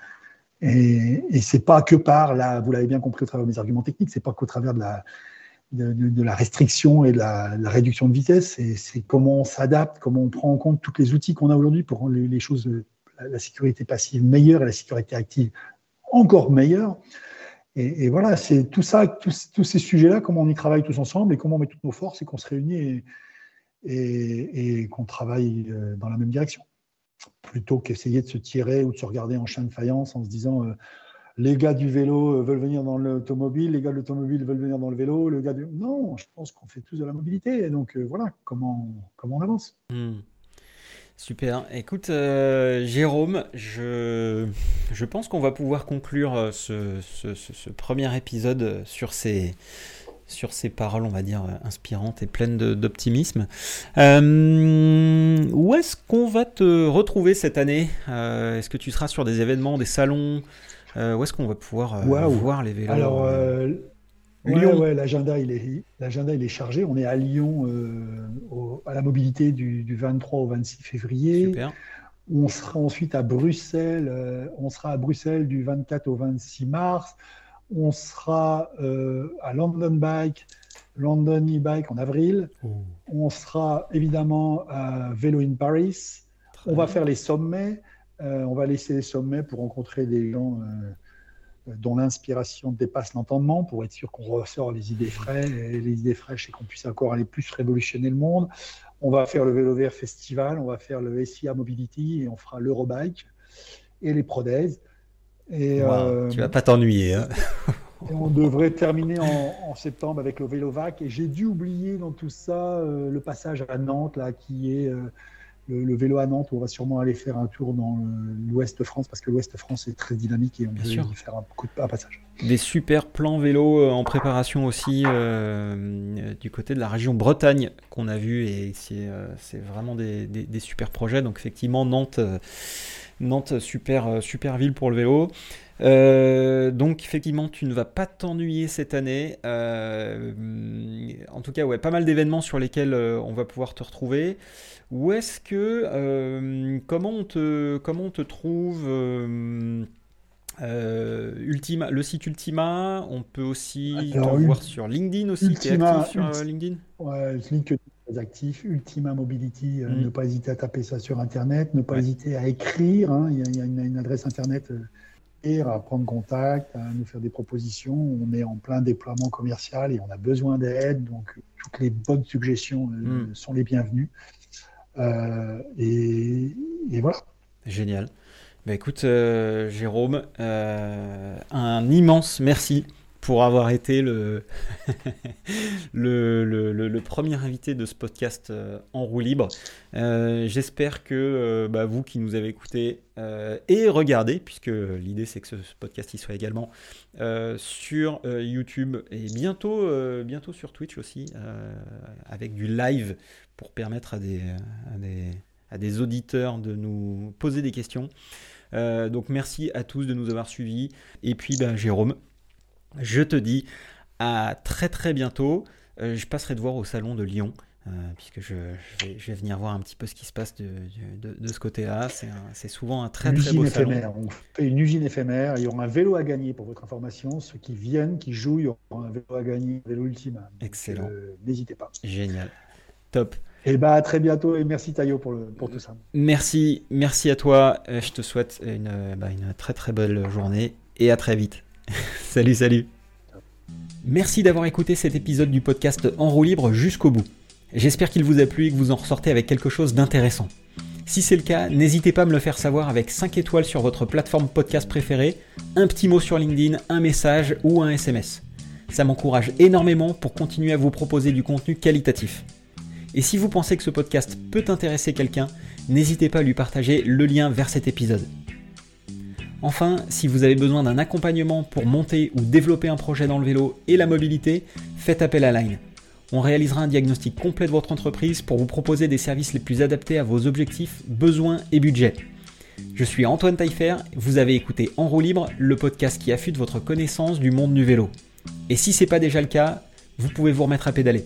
Et, et c'est pas que par la, vous l'avez bien compris au travers de mes arguments techniques, c'est pas qu'au travers de, la restriction et de la, réduction de vitesse, c'est comment on s'adapte, comment on prend en compte tous les outils qu'on a aujourd'hui pour rendre les, choses, la, sécurité passive meilleure et la sécurité active encore meilleure. Et, voilà, c'est tout ça, tous, ces sujets-là, comment on y travaille tous ensemble et comment on met toutes nos forces et qu'on se réunit et, qu'on travaille euh, dans la même direction. Plutôt qu'essayer de se tirer ou de se regarder en chien de faïence en se disant euh, les gars du vélo veulent venir dans l'automobile, les gars de l'automobile veulent venir dans le vélo, le gars du... Non, je pense qu'on fait tous de la mobilité. Et donc euh, voilà comment, comment on avance. Hmm. Super. Écoute, euh, Jérôme, je, je pense qu'on va pouvoir conclure euh, ce, ce, premier épisode sur ces, sur ces paroles, on va dire, inspirantes et pleines d'optimisme. où est-ce qu'on va te retrouver cette année? Est-ce que tu seras sur des événements, des salons? Euh, où est-ce qu'on va pouvoir euh, voir les vélos Alors, euh, Lyon. Ouais, l'agenda il est l'agenda il est chargé. On est à Lyon à la mobilité du, 23 au 26 février. Super. On sera ensuite à Bruxelles. on sera à Bruxelles du 24 au 26 mars. On sera à London Bike, London e-bike en avril. Oh. On sera évidemment à Vélo in Paris. on va faire les sommets. Euh, on va laisser les sommets pour rencontrer des gens euh, dont l'inspiration dépasse l'entendement, pour être sûr qu'on ressort les idées fraîches, et les idées fraîches et qu'on puisse encore aller plus révolutionner le monde. On va faire le Vélo Vert Festival, on va faire le SIA Mobility et on fera l'Eurobike et les Prodays. Et, euh, tu vas pas t'ennuyer. Hein. on devrait terminer en, septembre avec le Vélovac. Et j'ai dû oublier dans tout ça le passage à Nantes, là, qui est le, vélo à Nantes, on va sûrement aller faire un tour dans l'ouest de France, parce que l'ouest de France est très dynamique et on peut y faire un, coup de, un passage. Des super plans vélo euh, en préparation aussi euh, du côté de la région Bretagne qu'on a vu, et c'est euh, vraiment des, super projets. Donc effectivement, Nantes, Nantes super, super ville pour le vélo. donc effectivement, tu ne vas pas t'ennuyer cette année. en tout cas, ouais, pas mal d'événements sur lesquels on va pouvoir te retrouver. Où est-ce que euh, comment on te comment on te trouve euh, euh, Ultima, le site Ultima, on peut aussi te voir sur LinkedIn aussi. Ultima, actif sur LinkedIn? Ouais, LinkedIn très actif. Ultima Mobility, mm. ne pas hésiter à taper ça sur Internet, ne pas hésiter à écrire. Hein. il, y a, une, adresse Internet et à prendre contact, à nous faire des propositions. On est en plein déploiement commercial et on a besoin d'aide, donc toutes les bonnes suggestions mm. sont les bienvenues. Euh, et, voilà. Génial. Bah écoute, euh, Jérôme, euh, un immense merci pour avoir été le, premier invité de ce podcast en roue libre. J'espère que bah, vous qui nous avez écoutés et regardé, puisque l'idée c'est que ce, podcast y soit également sur YouTube et bientôt sur Twitch aussi, avec du live pour permettre à des, à des, auditeurs de nous poser des questions. Euh, donc merci à tous de nous avoir suivis. Et puis ben, Jérôme, je te dis à très très bientôt. Euh, je passerai te voir au salon de Lyon. Euh, puisque je, vais, venir voir un petit peu ce qui se passe de, de, ce côté-là. C'est souvent un très très beau éphémère. On fait une usine éphémère. Il y aura un vélo à gagner pour votre information. Ceux qui viennent, qui jouent, il y aura un vélo à gagner, un vélo Ultima. Excellent. N'hésitez pas. Génial. Top. Et bah à très bientôt et merci Tayo pour, le, pour tout ça. Merci, merci à toi. Euh, je te souhaite une, bah, une très très belle journée et à très vite. salut, salut. Merci d'avoir écouté cet épisode du podcast En roue libre jusqu'au bout. J'espère qu'il vous a plu et que vous en ressortez avec quelque chose d'intéressant. Si c'est le cas, n'hésitez pas à me le faire savoir avec 5 étoiles sur votre plateforme podcast préférée, un petit mot sur LinkedIn, un message ou un SMS. Ça m'encourage énormément pour continuer à vous proposer du contenu qualitatif. Et si vous pensez que ce podcast peut intéresser quelqu'un, n'hésitez pas à lui partager le lien vers cet épisode. Enfin, si vous avez besoin d'un accompagnement pour monter ou développer un projet dans le vélo et la mobilité, faites appel à Line. On réalisera un diagnostic complet de votre entreprise pour vous proposer des services les plus adaptés à vos objectifs, besoins et budgets. Je suis Antoine Taillefer, vous avez écouté En roue libre, le podcast qui affûte votre connaissance du monde du vélo. Et si ce n'est pas déjà le cas, vous pouvez vous remettre à pédaler.